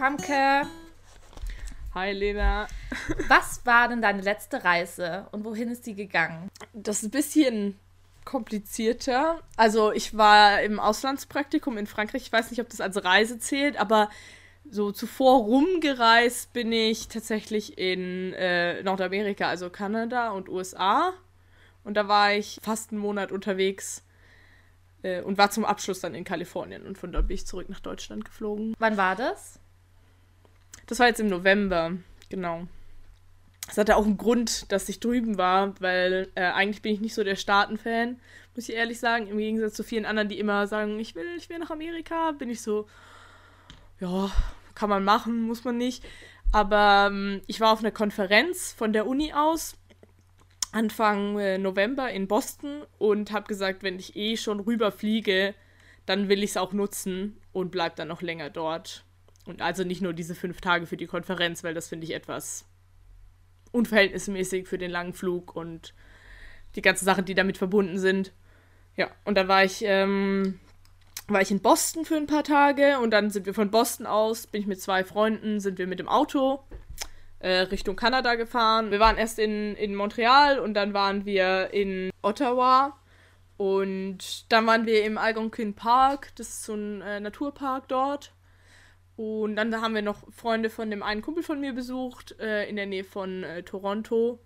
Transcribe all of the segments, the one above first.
Famke. Hi Lena. Was war denn deine letzte Reise und wohin ist die gegangen? Das ist ein bisschen komplizierter. Also ich war im Auslandspraktikum in Frankreich. Ich weiß nicht, ob das als Reise zählt, aber so zuvor rumgereist bin ich tatsächlich in äh, Nordamerika, also Kanada und USA. Und da war ich fast einen Monat unterwegs äh, und war zum Abschluss dann in Kalifornien. Und von dort bin ich zurück nach Deutschland geflogen. Wann war das? Das war jetzt im November, genau. Das hatte auch einen Grund, dass ich drüben war, weil äh, eigentlich bin ich nicht so der Staaten-Fan, muss ich ehrlich sagen. Im Gegensatz zu vielen anderen, die immer sagen, ich will, ich will nach Amerika, bin ich so, ja, kann man machen, muss man nicht. Aber ähm, ich war auf einer Konferenz von der Uni aus Anfang äh, November in Boston und habe gesagt, wenn ich eh schon rüberfliege, dann will ich es auch nutzen und bleib dann noch länger dort. Und also nicht nur diese fünf Tage für die Konferenz, weil das finde ich etwas unverhältnismäßig für den langen Flug und die ganzen Sachen, die damit verbunden sind. Ja, und dann war ich, ähm, war ich in Boston für ein paar Tage und dann sind wir von Boston aus, bin ich mit zwei Freunden, sind wir mit dem Auto äh, Richtung Kanada gefahren. Wir waren erst in, in Montreal und dann waren wir in Ottawa und dann waren wir im Algonquin Park, das ist so ein äh, Naturpark dort. Und dann haben wir noch Freunde von dem einen Kumpel von mir besucht, äh, in der Nähe von äh, Toronto.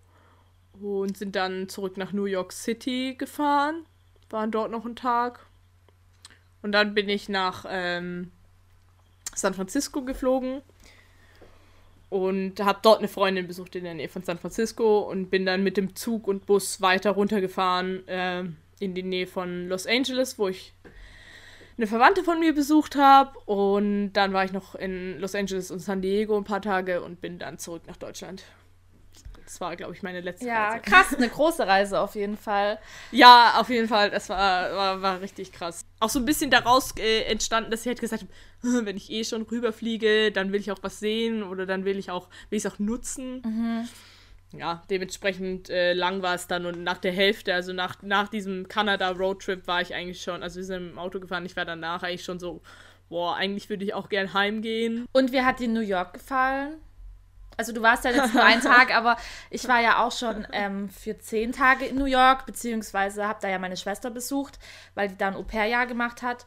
Und sind dann zurück nach New York City gefahren. Waren dort noch einen Tag. Und dann bin ich nach ähm, San Francisco geflogen. Und habe dort eine Freundin besucht in der Nähe von San Francisco. Und bin dann mit dem Zug und Bus weiter runtergefahren äh, in die Nähe von Los Angeles, wo ich eine Verwandte von mir besucht habe. Und dann war ich noch in Los Angeles und San Diego ein paar Tage und bin dann zurück nach Deutschland. Das war, glaube ich, meine letzte Ja, Reise. krass, eine große Reise auf jeden Fall. Ja, auf jeden Fall. Das war, war, war richtig krass. Auch so ein bisschen daraus äh, entstanden, dass ich halt gesagt habe, wenn ich eh schon rüberfliege, dann will ich auch was sehen oder dann will ich auch, will ich es auch nutzen. Ja, dementsprechend äh, lang war es dann und nach der Hälfte, also nach, nach diesem Kanada-Roadtrip war ich eigentlich schon, also wir sind im Auto gefahren, ich war danach eigentlich schon so, boah, eigentlich würde ich auch gern heimgehen. Und wie hat dir New York gefallen? Also du warst ja jetzt nur einen Tag, aber ich war ja auch schon ähm, für zehn Tage in New York, beziehungsweise habe da ja meine Schwester besucht, weil die da ein Au-pair-Jahr gemacht hat.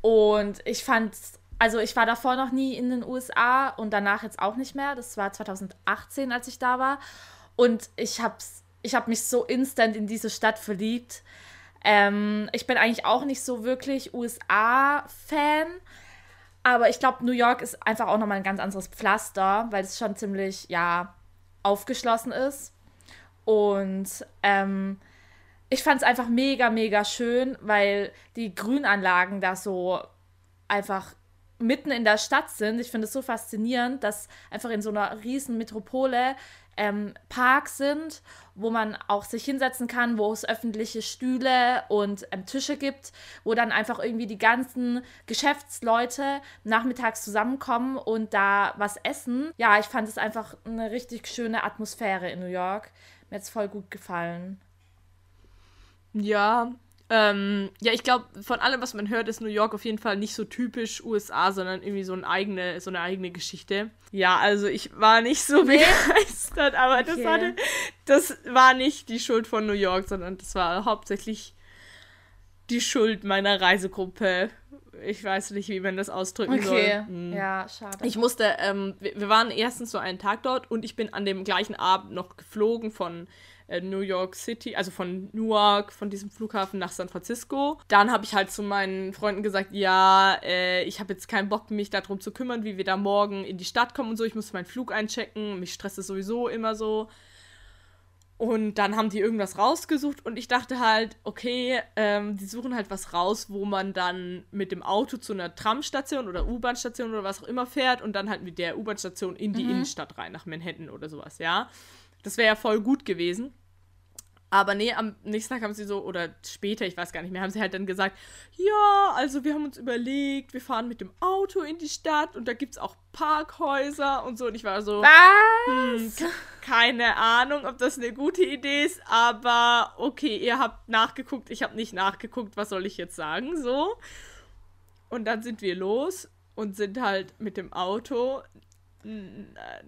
Und ich fand, also ich war davor noch nie in den USA und danach jetzt auch nicht mehr. Das war 2018, als ich da war. Und ich habe ich hab mich so instant in diese Stadt verliebt. Ähm, ich bin eigentlich auch nicht so wirklich USA-Fan. Aber ich glaube, New York ist einfach auch nochmal ein ganz anderes Pflaster, weil es schon ziemlich, ja, aufgeschlossen ist. Und ähm, ich fand es einfach mega, mega schön, weil die Grünanlagen da so einfach mitten in der Stadt sind. Ich finde es so faszinierend, dass einfach in so einer riesen Metropole ähm, Parks sind, wo man auch sich hinsetzen kann, wo es öffentliche Stühle und ähm, Tische gibt, wo dann einfach irgendwie die ganzen Geschäftsleute nachmittags zusammenkommen und da was essen. Ja, ich fand es einfach eine richtig schöne Atmosphäre in New York. Mir hat es voll gut gefallen. Ja, ähm, ja, ich glaube, von allem, was man hört, ist New York auf jeden Fall nicht so typisch USA, sondern irgendwie so, ein eigene, so eine eigene Geschichte. Ja, also ich war nicht so Nee. begeistert, aber das, Okay. war, ne- das war nicht die Schuld von New York, sondern das war hauptsächlich die Schuld meiner Reisegruppe. Ich weiß nicht, wie man das ausdrücken Okay, soll. Hm. ja, schade. Ich musste, ähm, wir, wir waren erstens so einen Tag dort und ich bin an dem gleichen Abend noch geflogen von äh, New York City, also von Newark, von diesem Flughafen nach San Francisco. Dann habe ich halt zu meinen Freunden gesagt, ja, äh, ich habe jetzt keinen Bock, mich darum zu kümmern, wie wir da morgen in die Stadt kommen und so. Ich muss meinen Flug einchecken. Mich stresst es sowieso immer so. Und dann haben die irgendwas rausgesucht und ich dachte halt, okay, ähm, die suchen halt was raus, wo man dann mit dem Auto zu einer Tramstation oder U-Bahn-Station oder was auch immer fährt und dann halt mit der U-Bahn-Station in die Innenstadt rein, nach Manhattan oder sowas, ja. Das wäre ja voll gut gewesen. Aber nee, am nächsten Tag haben sie so, oder später, ich weiß gar nicht mehr, haben sie halt dann gesagt, ja, also wir haben uns überlegt, wir fahren mit dem Auto in die Stadt und da gibt es auch Parkhäuser und so. Und ich war so, Was? hm, keine Ahnung, ob das eine gute Idee ist, aber okay, ihr habt nachgeguckt, ich habe nicht nachgeguckt, was soll ich jetzt sagen, so. Und dann sind wir los und sind halt mit dem Auto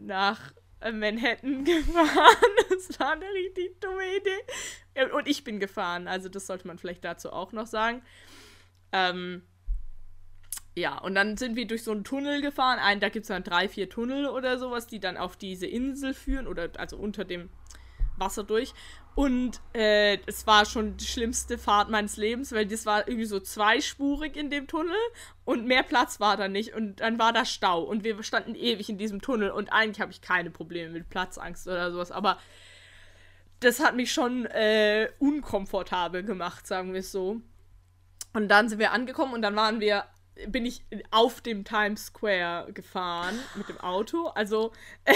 nach Manhattan gefahren. Das war eine richtig dumme Idee. Und ich bin gefahren, also das sollte man vielleicht dazu auch noch sagen. Ähm, ja, und dann sind wir durch so einen Tunnel gefahren. Ein, da gibt es dann drei, vier Tunnel oder sowas, die dann auf diese Insel führen oder also unter dem Wasser durch. Und äh, es war schon die schlimmste Fahrt meines Lebens, weil das war irgendwie so zweispurig in dem Tunnel und mehr Platz war da nicht. Und dann war da Stau und wir standen ewig in diesem Tunnel und eigentlich habe ich keine Probleme mit Platzangst oder sowas, aber das hat mich schon äh, unkomfortabel gemacht, sagen wir es so. Und dann sind wir angekommen und dann waren wir bin ich auf dem Times Square gefahren mit dem Auto. Also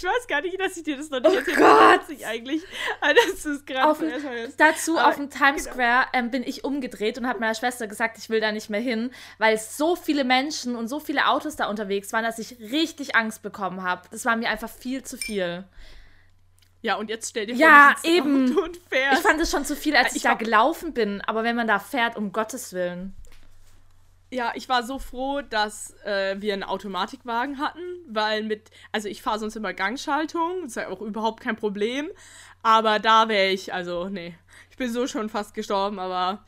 ich weiß gar nicht, dass ich dir das noch nicht oh erzählt habe. Ich eigentlich, das ist gerade Dazu Aber, auf dem Times genau. Square ähm, bin ich umgedreht und habe meiner Schwester gesagt, ich will da nicht mehr hin, weil so viele Menschen und so viele Autos da unterwegs waren, dass ich richtig Angst bekommen habe. Das war mir einfach viel zu viel. Ja, und jetzt stell dir vor, ja, eben. und fährst. Ich fand es schon zu viel, als ich, ich da gelaufen bin. Aber wenn man da fährt, um Gottes Willen. Ja, ich war so froh, dass äh, wir einen Automatikwagen hatten, weil mit, also ich fahre sonst immer Gangschaltung, ist ja auch überhaupt kein Problem. Aber da wäre ich, also, nee, ich bin so schon fast gestorben, aber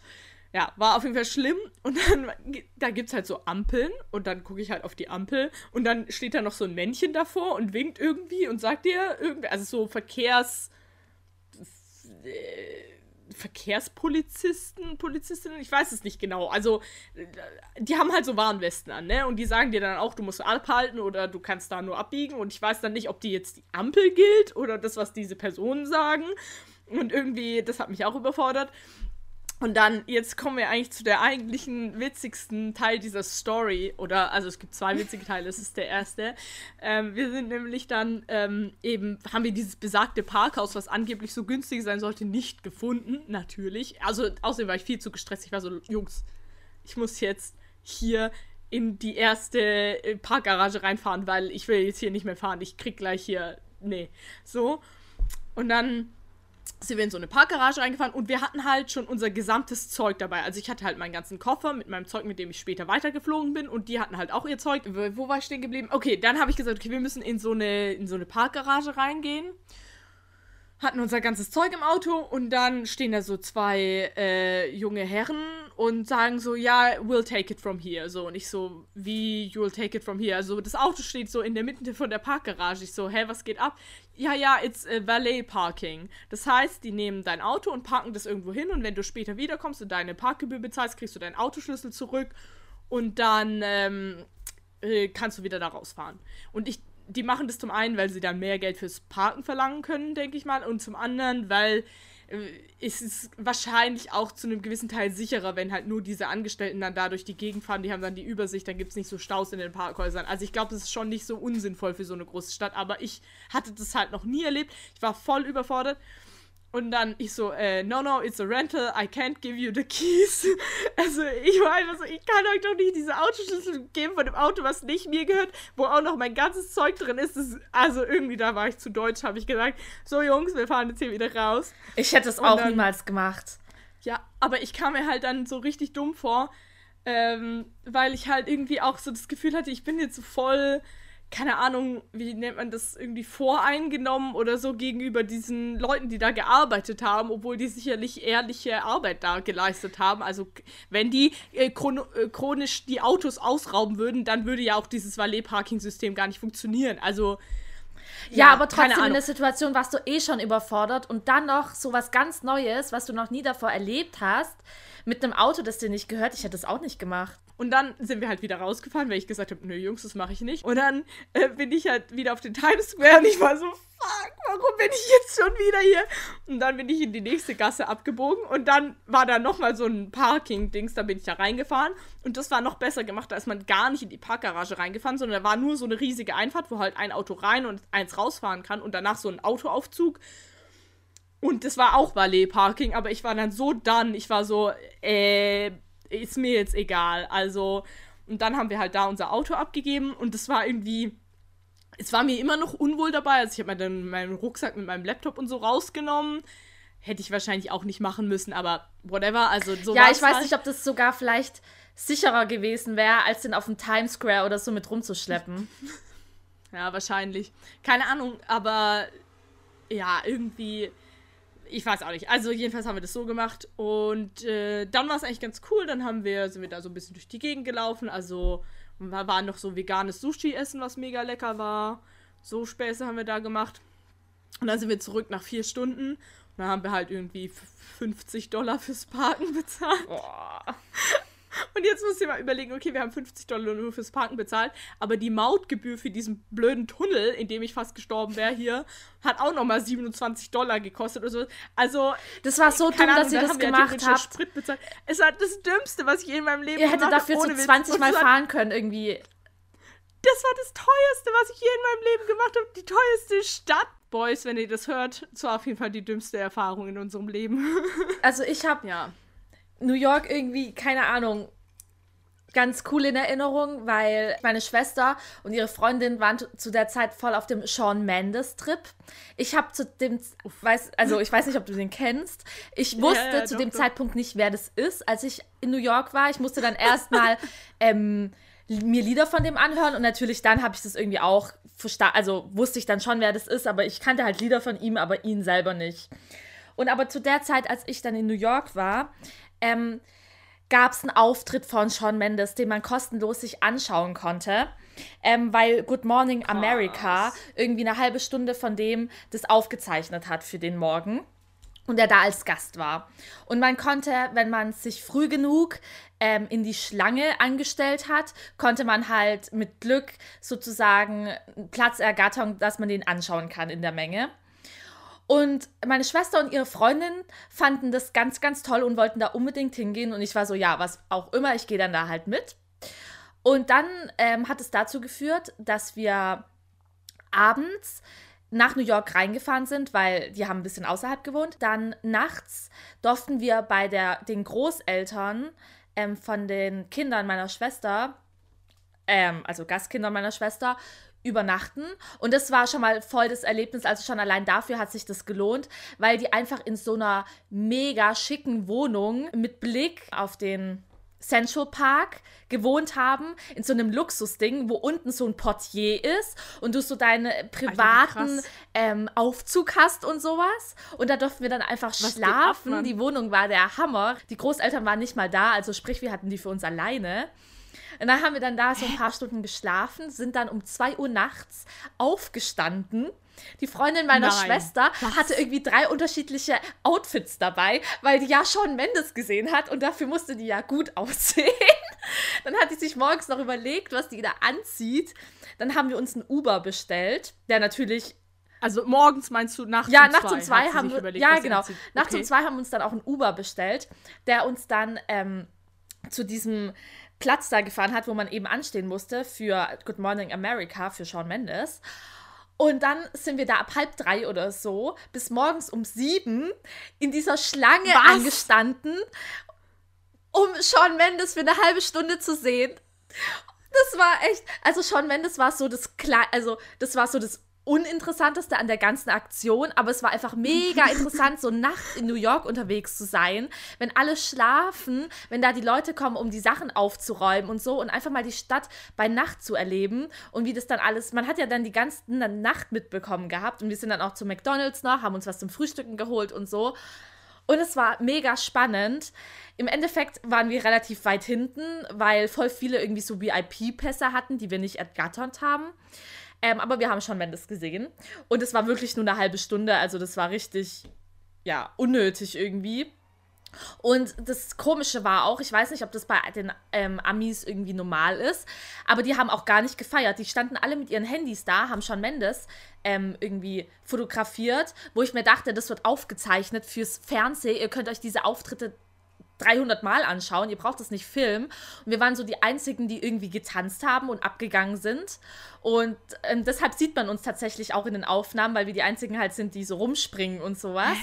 ja, war auf jeden Fall schlimm. Und dann, da gibt es halt so Ampeln und dann gucke ich halt auf die Ampel und dann steht da noch so ein Männchen davor und winkt irgendwie und sagt dir irgendwie, also so Verkehrs. Äh, Verkehrspolizisten, Polizistinnen, ich weiß es nicht genau. Also, die haben halt so Warnwesten an, ne? Und die sagen dir dann auch, du musst abhalten oder du kannst da nur abbiegen. Und ich weiß dann nicht, ob die jetzt die Ampel gilt oder das, was diese Personen sagen. Und irgendwie, das hat mich auch überfordert. Und dann, jetzt kommen wir eigentlich zu der eigentlichen witzigsten Teil dieser Story. Oder, also es gibt zwei witzige Teile, das ist der erste. Ähm, wir sind nämlich dann ähm, eben, haben wir dieses besagte Parkhaus, was angeblich so günstig sein sollte, nicht gefunden. Natürlich. Also, außerdem war ich viel zu gestresst. Ich war so, Jungs, ich muss jetzt hier in die erste äh, Parkgarage reinfahren, weil ich will jetzt hier nicht mehr fahren. Ich krieg gleich hier. Nee. So. Und dann sind wir in so eine Parkgarage reingefahren und wir hatten halt schon unser gesamtes Zeug dabei. Also ich hatte halt meinen ganzen Koffer mit meinem Zeug, mit dem ich später weitergeflogen bin und die hatten halt auch ihr Zeug. Wo war ich stehen geblieben? Okay, dann habe ich gesagt, okay, wir müssen in so eine, in so eine Parkgarage reingehen hatten unser ganzes Zeug im Auto und dann stehen da so zwei äh, junge Herren und sagen so, ja, we'll take it from here. So, und ich so, wie, you'll take it from here? Also, das Auto steht so in der Mitte von der Parkgarage. Ich so, hä, was geht ab? Ja, ja, it's a Valet Parking. Das heißt, die nehmen dein Auto und parken das irgendwo hin und wenn du später wiederkommst und deine Parkgebühr bezahlst, kriegst du deinen Autoschlüssel zurück und dann ähm, äh, kannst du wieder da rausfahren. Und ich die machen das zum einen, weil sie dann mehr Geld fürs Parken verlangen können, denke ich mal, und zum anderen, weil äh, ist es wahrscheinlich auch zu einem gewissen Teil sicherer, wenn halt nur diese Angestellten dann da durch die Gegend fahren, die haben dann die Übersicht, dann gibt es nicht so Staus in den Parkhäusern. Also ich glaube, das ist schon nicht so unsinnvoll für so eine große Stadt, aber ich hatte das halt noch nie erlebt. Ich war voll überfordert. Und dann ich so, äh, no, no, it's a rental, I can't give you the keys. Also ich war einfach so, ich kann euch doch nicht diese Autoschlüssel geben von dem Auto, was nicht mir gehört, wo auch noch mein ganzes Zeug drin ist. Das, also irgendwie, da war ich zu deutsch, habe ich gesagt, so Jungs, wir fahren jetzt hier wieder raus. Ich hätte es auch dann, niemals gemacht. Ja, aber ich kam mir halt dann so richtig dumm vor, ähm, weil ich halt irgendwie auch so das Gefühl hatte, ich bin jetzt so voll keine Ahnung, wie nennt man das, irgendwie voreingenommen oder so gegenüber diesen Leuten, die da gearbeitet haben, obwohl die sicherlich ehrliche Arbeit da geleistet haben. Also wenn die äh, äh, chronisch die Autos ausrauben würden, dann würde ja auch dieses Valet-Parking-System gar nicht funktionieren. Also ja, ja, aber trotzdem in der Situation warst du eh schon überfordert und dann noch so was ganz Neues, was du noch nie davor erlebt hast, mit einem Auto, das dir nicht gehört. Ich hätte es auch nicht gemacht. Und dann sind wir halt wieder rausgefahren, weil ich gesagt habe, nö, Jungs, das mache ich nicht. Und dann äh, bin ich halt wieder auf den Times Square und ich war so, fuck, warum bin ich jetzt schon wieder hier? Und dann bin ich in die nächste Gasse abgebogen und dann war da nochmal so ein Parking-Dings, da bin ich da reingefahren. Und das war noch besser gemacht, da ist man gar nicht in die Parkgarage reingefahren, sondern da war nur so eine riesige Einfahrt, wo halt ein Auto rein und eins rausfahren kann und danach so ein Autoaufzug. Und das war auch Valet-Parking, aber ich war dann so dann, ich war so, äh, ist mir jetzt egal. Also, und dann haben wir halt da unser Auto abgegeben und es war irgendwie, es war mir immer noch unwohl dabei. Also, ich habe mir dann meinen Rucksack mit meinem Laptop und so rausgenommen. Hätte ich wahrscheinlich auch nicht machen müssen, aber whatever. Also, so Ja, ich weiß halt. nicht, ob das sogar vielleicht sicherer gewesen wäre, als den auf dem Times Square oder so mit rumzuschleppen. Ja, wahrscheinlich. Keine Ahnung, aber ja, irgendwie. Ich weiß auch nicht. Also jedenfalls haben wir das so gemacht und äh, dann war es eigentlich ganz cool. Dann haben wir, sind wir da so ein bisschen durch die Gegend gelaufen. Also wir waren noch so veganes Sushi essen, was mega lecker war. So Späße haben wir da gemacht. Und dann sind wir zurück nach vier Stunden. Und dann haben wir halt irgendwie 50 Dollar fürs Parken bezahlt. Boah. Und jetzt musst du dir mal überlegen, okay, wir haben 50 Dollar nur fürs Parken bezahlt, aber die Mautgebühr für diesen blöden Tunnel, in dem ich fast gestorben wäre hier, hat auch nochmal 27 Dollar gekostet oder so. Also. Das war so dumm, Ahnung, dass ihr das gemacht habt. Sprit bezahlt. Es war das Dümmste, was ich je in meinem Leben ihr gemacht habe. Ihr hättet dafür so 20 Mal fahren können, irgendwie. Das war das teuerste, was ich je in meinem Leben gemacht habe. Die teuerste Stadt. Boys, wenn ihr das hört, das war auf jeden Fall die dümmste Erfahrung in unserem Leben. Also ich habe ja. New York irgendwie, keine Ahnung, ganz cool in Erinnerung, weil meine Schwester und ihre Freundin waren zu der Zeit voll auf dem Sean Mendes Trip. Ich habe zu dem, weiß, also ich weiß nicht, ob du den kennst. Ich wusste ja, ja, zu doch, dem doch. Zeitpunkt nicht, wer das ist, als ich in New York war. Ich musste dann erstmal ähm, mir Lieder von dem anhören und natürlich dann habe ich das irgendwie auch verstanden, also wusste ich dann schon, wer das ist, aber ich kannte halt Lieder von ihm, aber ihn selber nicht. Und aber zu der Zeit, als ich dann in New York war, ähm, gab es einen Auftritt von Sean Mendes, den man kostenlos sich anschauen konnte. Ähm, weil Good Morning America Krass. irgendwie eine halbe Stunde von dem das aufgezeichnet hat für den Morgen und er da als Gast war. Und man konnte, wenn man sich früh genug ähm, in die Schlange angestellt hat, konnte man halt mit Glück sozusagen Platz ergattern, dass man den anschauen kann in der Menge. Und meine Schwester und ihre Freundin fanden das ganz, ganz toll und wollten da unbedingt hingehen. Und ich war so, ja, was auch immer, ich gehe dann da halt mit. Und dann ähm, hat es dazu geführt, dass wir abends nach New York reingefahren sind, weil die haben ein bisschen außerhalb gewohnt. Dann nachts durften wir bei der, den Großeltern ähm, von den Kindern meiner Schwester, ähm, also Gastkindern meiner Schwester, übernachten. Und das war schon mal voll das Erlebnis. Also schon allein dafür hat sich das gelohnt, weil die einfach in so einer mega schicken Wohnung mit Blick auf den Central Park gewohnt haben, in so einem Luxusding, wo unten so ein Portier ist und du so deinen privaten ähm, Aufzug hast und sowas. Und da durften wir dann einfach Was schlafen. Ab, die Wohnung war der Hammer. Die Großeltern waren nicht mal da, also sprich, wir hatten die für uns alleine. Und dann haben wir dann da so ein paar Stunden geschlafen, sind dann um 2 Uhr nachts aufgestanden. Die Freundin meiner Nein, Schwester was? hatte irgendwie drei unterschiedliche Outfits dabei, weil die ja schon Mendes gesehen hat und dafür musste die ja gut aussehen. Dann hat sie sich morgens noch überlegt, was die da anzieht. Dann haben wir uns einen Uber bestellt, der natürlich also morgens meinst du nachts ja, um nachts zwei? um zwei haben wir überlegt, ja genau nachts okay. um zwei haben wir uns dann auch einen Uber bestellt, der uns dann ähm, zu diesem Platz da gefahren hat, wo man eben anstehen musste für Good Morning America, für Sean Mendes. Und dann sind wir da ab halb drei oder so bis morgens um sieben in dieser Schlange Was? angestanden, um Sean Mendes für eine halbe Stunde zu sehen. Das war echt, also Sean Mendes war so das Kle also das war so das Uninteressanteste an der ganzen Aktion, aber es war einfach mega interessant, so nachts in New York unterwegs zu sein, wenn alle schlafen, wenn da die Leute kommen, um die Sachen aufzuräumen und so und einfach mal die Stadt bei Nacht zu erleben und wie das dann alles, man hat ja dann die ganze Nacht mitbekommen gehabt und wir sind dann auch zu McDonalds noch, haben uns was zum Frühstücken geholt und so. Und es war mega spannend. Im Endeffekt waren wir relativ weit hinten, weil voll viele irgendwie so VIP-Pässe hatten, die wir nicht ergattert haben. Ähm, aber wir haben schon Mendes gesehen. Und es war wirklich nur eine halbe Stunde. Also das war richtig, ja, unnötig irgendwie. Und das Komische war auch, ich weiß nicht, ob das bei den ähm, Amis irgendwie normal ist, aber die haben auch gar nicht gefeiert. Die standen alle mit ihren Handys da, haben schon Mendes ähm, irgendwie fotografiert, wo ich mir dachte, das wird aufgezeichnet fürs Fernsehen. Ihr könnt euch diese Auftritte 300 Mal anschauen, ihr braucht das nicht filmen. Und wir waren so die Einzigen, die irgendwie getanzt haben und abgegangen sind. Und ähm, deshalb sieht man uns tatsächlich auch in den Aufnahmen, weil wir die Einzigen halt sind, die so rumspringen und sowas.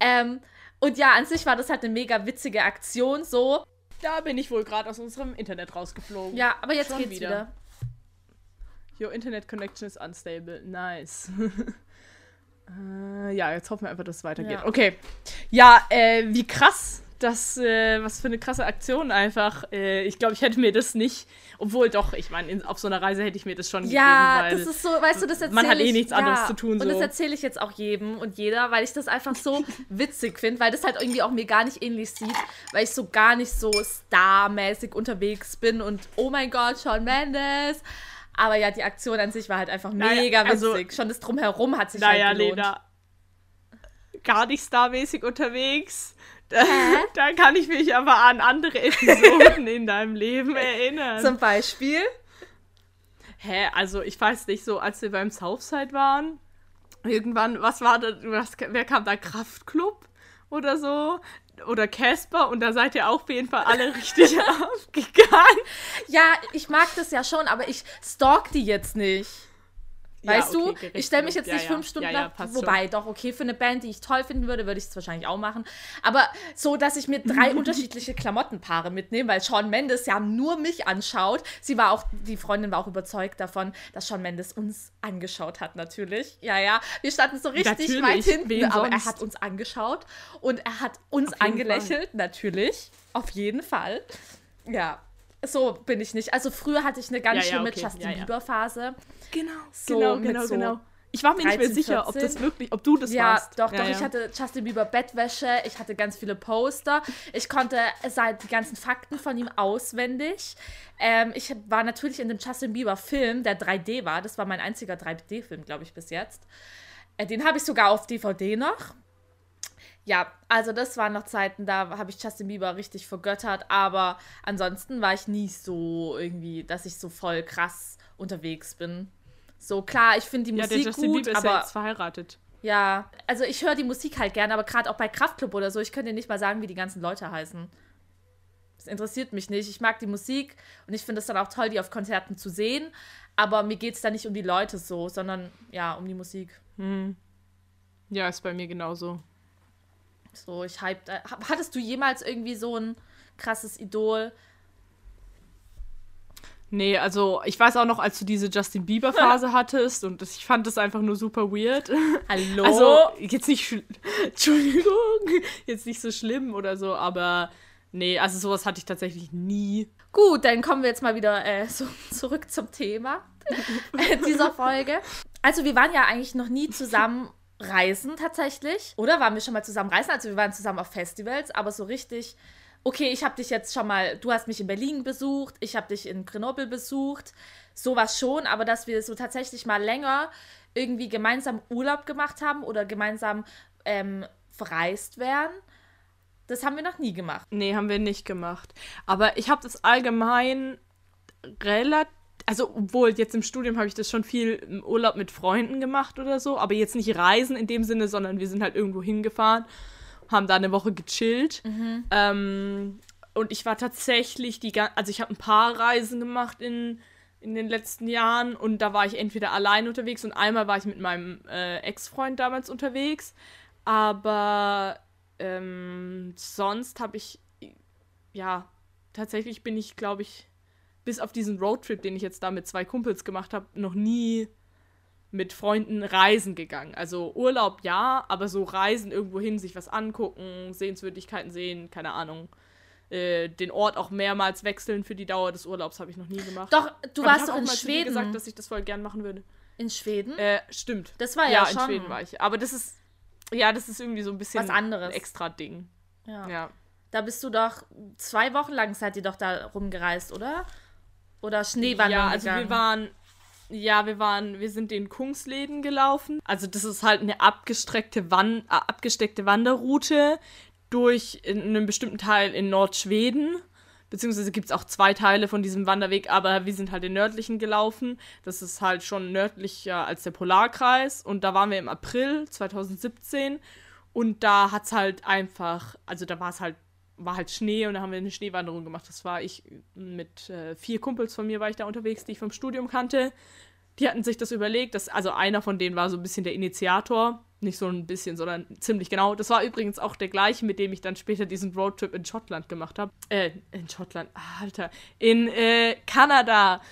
Ähm, und ja, an sich war das halt eine mega witzige Aktion so. Da bin ich wohl gerade aus unserem Internet rausgeflogen. Ja, aber jetzt Schon geht's wieder. wieder. Your Internet Connection is unstable. Nice. äh, ja, jetzt hoffen wir einfach, dass es weitergeht. Ja. Okay. Ja, äh, wie krass das, äh, was für eine krasse Aktion einfach. Äh, ich glaube, ich hätte mir das nicht, obwohl doch, ich meine, auf so einer Reise hätte ich mir das schon ja, gegeben. Ja, das ist so, weißt du, das erzähle Man hat eh nichts anderes ja, zu tun. So. Und das erzähle ich jetzt auch jedem und jeder, weil ich das einfach so witzig finde, weil das halt irgendwie auch mir gar nicht ähnlich sieht, weil ich so gar nicht so starmäßig unterwegs bin und oh mein Gott, Sean Mendes. Aber ja, die Aktion an sich war halt einfach mega naja, also, witzig. Schon das Drumherum hat sich naja, halt gelohnt. Lena, gar nicht starmäßig unterwegs da, da, kann ich mich aber an andere Episoden in deinem Leben erinnern. Zum Beispiel? Hä, also ich weiß nicht, so als wir beim Southside waren, irgendwann, was war da, was, wer kam da, Kraftclub oder so? Oder Casper und da seid ihr auch auf jeden Fall alle richtig aufgegangen. Ja, ich mag das ja schon, aber ich stalk die jetzt nicht. Weißt ja, okay, du, ich stelle mich jetzt nicht ja, fünf Stunden ja, nach, wobei schon. doch, okay, für eine Band, die ich toll finden würde, würde ich es wahrscheinlich auch machen. Aber so, dass ich mir drei unterschiedliche Klamottenpaare mitnehme, weil Sean Mendes ja nur mich anschaut. Sie war auch, die Freundin war auch überzeugt davon, dass Sean Mendes uns angeschaut hat, natürlich. Ja, ja. Wir standen so richtig natürlich. weit hinten, aber er hat uns angeschaut und er hat uns angelächelt, Fall. natürlich. Auf jeden Fall. Ja, so bin ich nicht. Also früher hatte ich eine ganz ja, schlimme ja, okay. Justin ja, Bieber Phase. Genau, so genau, genau, so genau. Ich war mir 13, nicht mehr sicher, 14. ob das wirklich, ob du das ja, warst. Doch, ja, doch, ich hatte Justin Bieber Bettwäsche, ich hatte ganz viele Poster, ich konnte seit die ganzen Fakten von ihm auswendig. Ähm, ich war natürlich in dem Justin Bieber Film, der 3D war, das war mein einziger 3D-Film, glaube ich, bis jetzt. Äh, den habe ich sogar auf DVD noch. Ja, also das waren noch Zeiten, da habe ich Justin Bieber richtig vergöttert, aber ansonsten war ich nie so irgendwie, dass ich so voll krass unterwegs bin. So klar, ich finde die ja, Musik der Justin gut, Bieber ist aber ja jetzt verheiratet. Ja, also ich höre die Musik halt gerne, aber gerade auch bei Kraftclub oder so, ich könnte dir nicht mal sagen, wie die ganzen Leute heißen. Das interessiert mich nicht. Ich mag die Musik und ich finde es dann auch toll, die auf Konzerten zu sehen, aber mir geht es da nicht um die Leute so, sondern ja, um die Musik. Hm. Ja, ist bei mir genauso. So, ich hype. Hattest du jemals irgendwie so ein krasses Idol? Nee, also ich weiß auch noch, als du diese Justin Bieber-Phase hattest und ich fand das einfach nur super weird. Hallo? Also jetzt nicht, Entschuldigung, jetzt nicht so schlimm oder so, aber nee, also sowas hatte ich tatsächlich nie. Gut, dann kommen wir jetzt mal wieder äh, so zurück zum Thema dieser Folge. Also wir waren ja eigentlich noch nie zusammen reisen tatsächlich. Oder waren wir schon mal zusammen reisen? Also wir waren zusammen auf Festivals, aber so richtig, okay, ich habe dich jetzt schon mal, du hast mich in Berlin besucht, ich habe dich in Grenoble besucht, sowas schon, aber dass wir so tatsächlich mal länger irgendwie gemeinsam Urlaub gemacht haben oder gemeinsam ähm, verreist wären. Das haben wir noch nie gemacht. Nee, haben wir nicht gemacht. Aber ich habe das allgemein relativ also obwohl jetzt im Studium habe ich das schon viel im Urlaub mit Freunden gemacht oder so, aber jetzt nicht Reisen in dem Sinne, sondern wir sind halt irgendwo hingefahren, haben da eine Woche gechillt. Mhm. Ähm, und ich war tatsächlich die also ich habe ein paar Reisen gemacht in, in den letzten Jahren und da war ich entweder allein unterwegs und einmal war ich mit meinem äh, Ex-Freund damals unterwegs, aber ähm, sonst habe ich ja tatsächlich bin ich glaube ich bis auf diesen Roadtrip, den ich jetzt da mit zwei Kumpels gemacht habe, noch nie mit Freunden reisen gegangen. Also Urlaub ja, aber so Reisen irgendwo hin, sich was angucken, Sehenswürdigkeiten sehen, keine Ahnung. Äh, den Ort auch mehrmals wechseln für die Dauer des Urlaubs habe ich noch nie gemacht. Doch, du aber warst doch in Schweden. Ich gesagt, dass ich das voll gern machen würde. In Schweden? Äh, stimmt. Das war ja, ja schon. Ja, in Schweden war ich. Aber das ist, ja, das ist irgendwie so ein bisschen was anderes. ein extra Ding. Ja. ja. Da bist du doch zwei Wochen lang seid ihr doch da rumgereist, oder? Oder Schneewandern Ja, also gegangen. wir waren ja, wir waren, wir sind den Kungsläden gelaufen. Also das ist halt eine abgestreckte, Wan äh, abgesteckte Wanderroute durch einen bestimmten Teil in Nordschweden. Beziehungsweise gibt es auch zwei Teile von diesem Wanderweg, aber wir sind halt den nördlichen gelaufen. Das ist halt schon nördlicher als der Polarkreis. Und da waren wir im April 2017. Und da hat es halt einfach, also da war es halt war halt Schnee und da haben wir eine Schneewanderung gemacht. Das war ich mit äh, vier Kumpels von mir war ich da unterwegs, die ich vom Studium kannte. Die hatten sich das überlegt, dass, also einer von denen war so ein bisschen der Initiator. Nicht so ein bisschen, sondern ziemlich genau. Das war übrigens auch der gleiche, mit dem ich dann später diesen Roadtrip in Schottland gemacht habe. Äh, in Schottland, Alter. In äh, Kanada.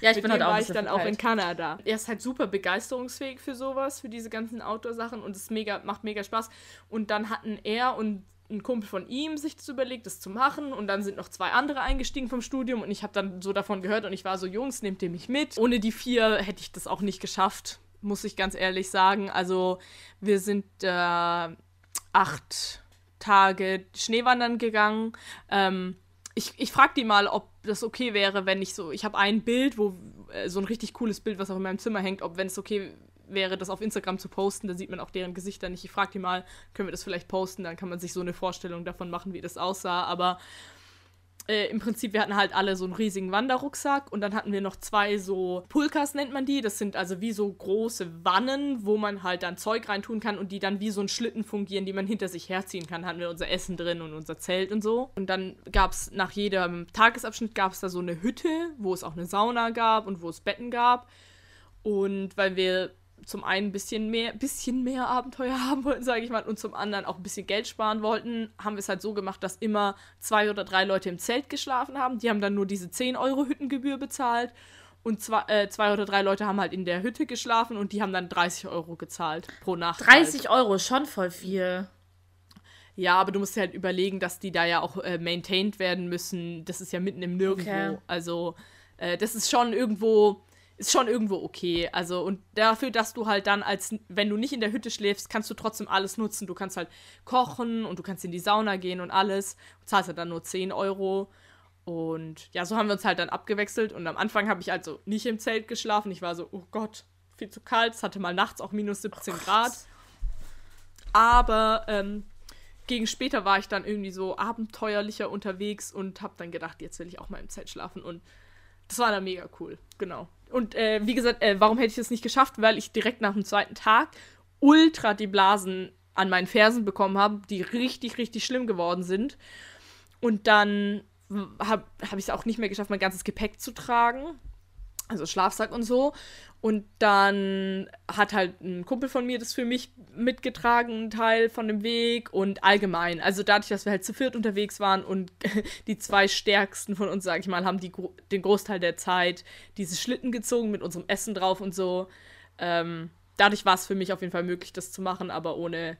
Ja, ich bin halt auch war ich dann auch in Kanada. Er ist halt super begeisterungsfähig für sowas, für diese ganzen Outdoor-Sachen und es mega, macht mega Spaß. Und dann hatten er und ein Kumpel von ihm sich das überlegt, das zu machen. Und dann sind noch zwei andere eingestiegen vom Studium. Und ich habe dann so davon gehört und ich war so, Jungs, nehmt ihr mich mit. Ohne die vier hätte ich das auch nicht geschafft, muss ich ganz ehrlich sagen. Also wir sind äh, acht Tage Schneewandern gegangen. Ähm, ich, ich frage die mal, ob das okay wäre, wenn ich so, ich habe ein Bild, wo äh, so ein richtig cooles Bild, was auch in meinem Zimmer hängt, ob wenn es okay wäre, das auf Instagram zu posten, da sieht man auch deren Gesichter nicht. Ich frage die mal, können wir das vielleicht posten, dann kann man sich so eine Vorstellung davon machen, wie das aussah, aber äh, im Prinzip, wir hatten halt alle so einen riesigen Wanderrucksack und dann hatten wir noch zwei so Pulkas, nennt man die. Das sind also wie so große Wannen, wo man halt dann Zeug reintun kann und die dann wie so ein Schlitten fungieren, die man hinter sich herziehen kann. Hatten wir unser Essen drin und unser Zelt und so. Und dann gab es nach jedem Tagesabschnitt gab es da so eine Hütte, wo es auch eine Sauna gab und wo es Betten gab. Und weil wir zum einen ein bisschen mehr, bisschen mehr Abenteuer haben wollten, sage ich mal, und zum anderen auch ein bisschen Geld sparen wollten, haben wir es halt so gemacht, dass immer zwei oder drei Leute im Zelt geschlafen haben. Die haben dann nur diese 10 Euro Hüttengebühr bezahlt. Und zwei, äh, zwei oder drei Leute haben halt in der Hütte geschlafen und die haben dann 30 Euro gezahlt pro Nacht. 30 halt. Euro, schon voll viel. Ja, aber du musst dir halt überlegen, dass die da ja auch äh, maintained werden müssen. Das ist ja mitten im Nirgendwo. Okay. Also, äh, das ist schon irgendwo ist schon irgendwo okay. Also, und dafür, dass du halt dann als, wenn du nicht in der Hütte schläfst, kannst du trotzdem alles nutzen. Du kannst halt kochen und du kannst in die Sauna gehen und alles. Du zahlst halt dann nur 10 Euro. Und ja, so haben wir uns halt dann abgewechselt. Und am Anfang habe ich also nicht im Zelt geschlafen. Ich war so, oh Gott, viel zu kalt. Es hatte mal nachts auch minus 17 oh Grad. Aber ähm, gegen später war ich dann irgendwie so abenteuerlicher unterwegs und habe dann gedacht, jetzt will ich auch mal im Zelt schlafen. Und das war dann mega cool. Genau. Und äh, wie gesagt, äh, warum hätte ich das nicht geschafft? Weil ich direkt nach dem zweiten Tag ultra die Blasen an meinen Fersen bekommen habe, die richtig, richtig schlimm geworden sind. Und dann habe hab ich es auch nicht mehr geschafft, mein ganzes Gepäck zu tragen also Schlafsack und so. Und dann hat halt ein Kumpel von mir das für mich mitgetragen, einen Teil von dem Weg und allgemein. Also dadurch, dass wir halt zu viert unterwegs waren und die zwei stärksten von uns, sag ich mal, haben die, den Großteil der Zeit diese Schlitten gezogen mit unserem Essen drauf und so. Ähm, dadurch war es für mich auf jeden Fall möglich, das zu machen, aber ohne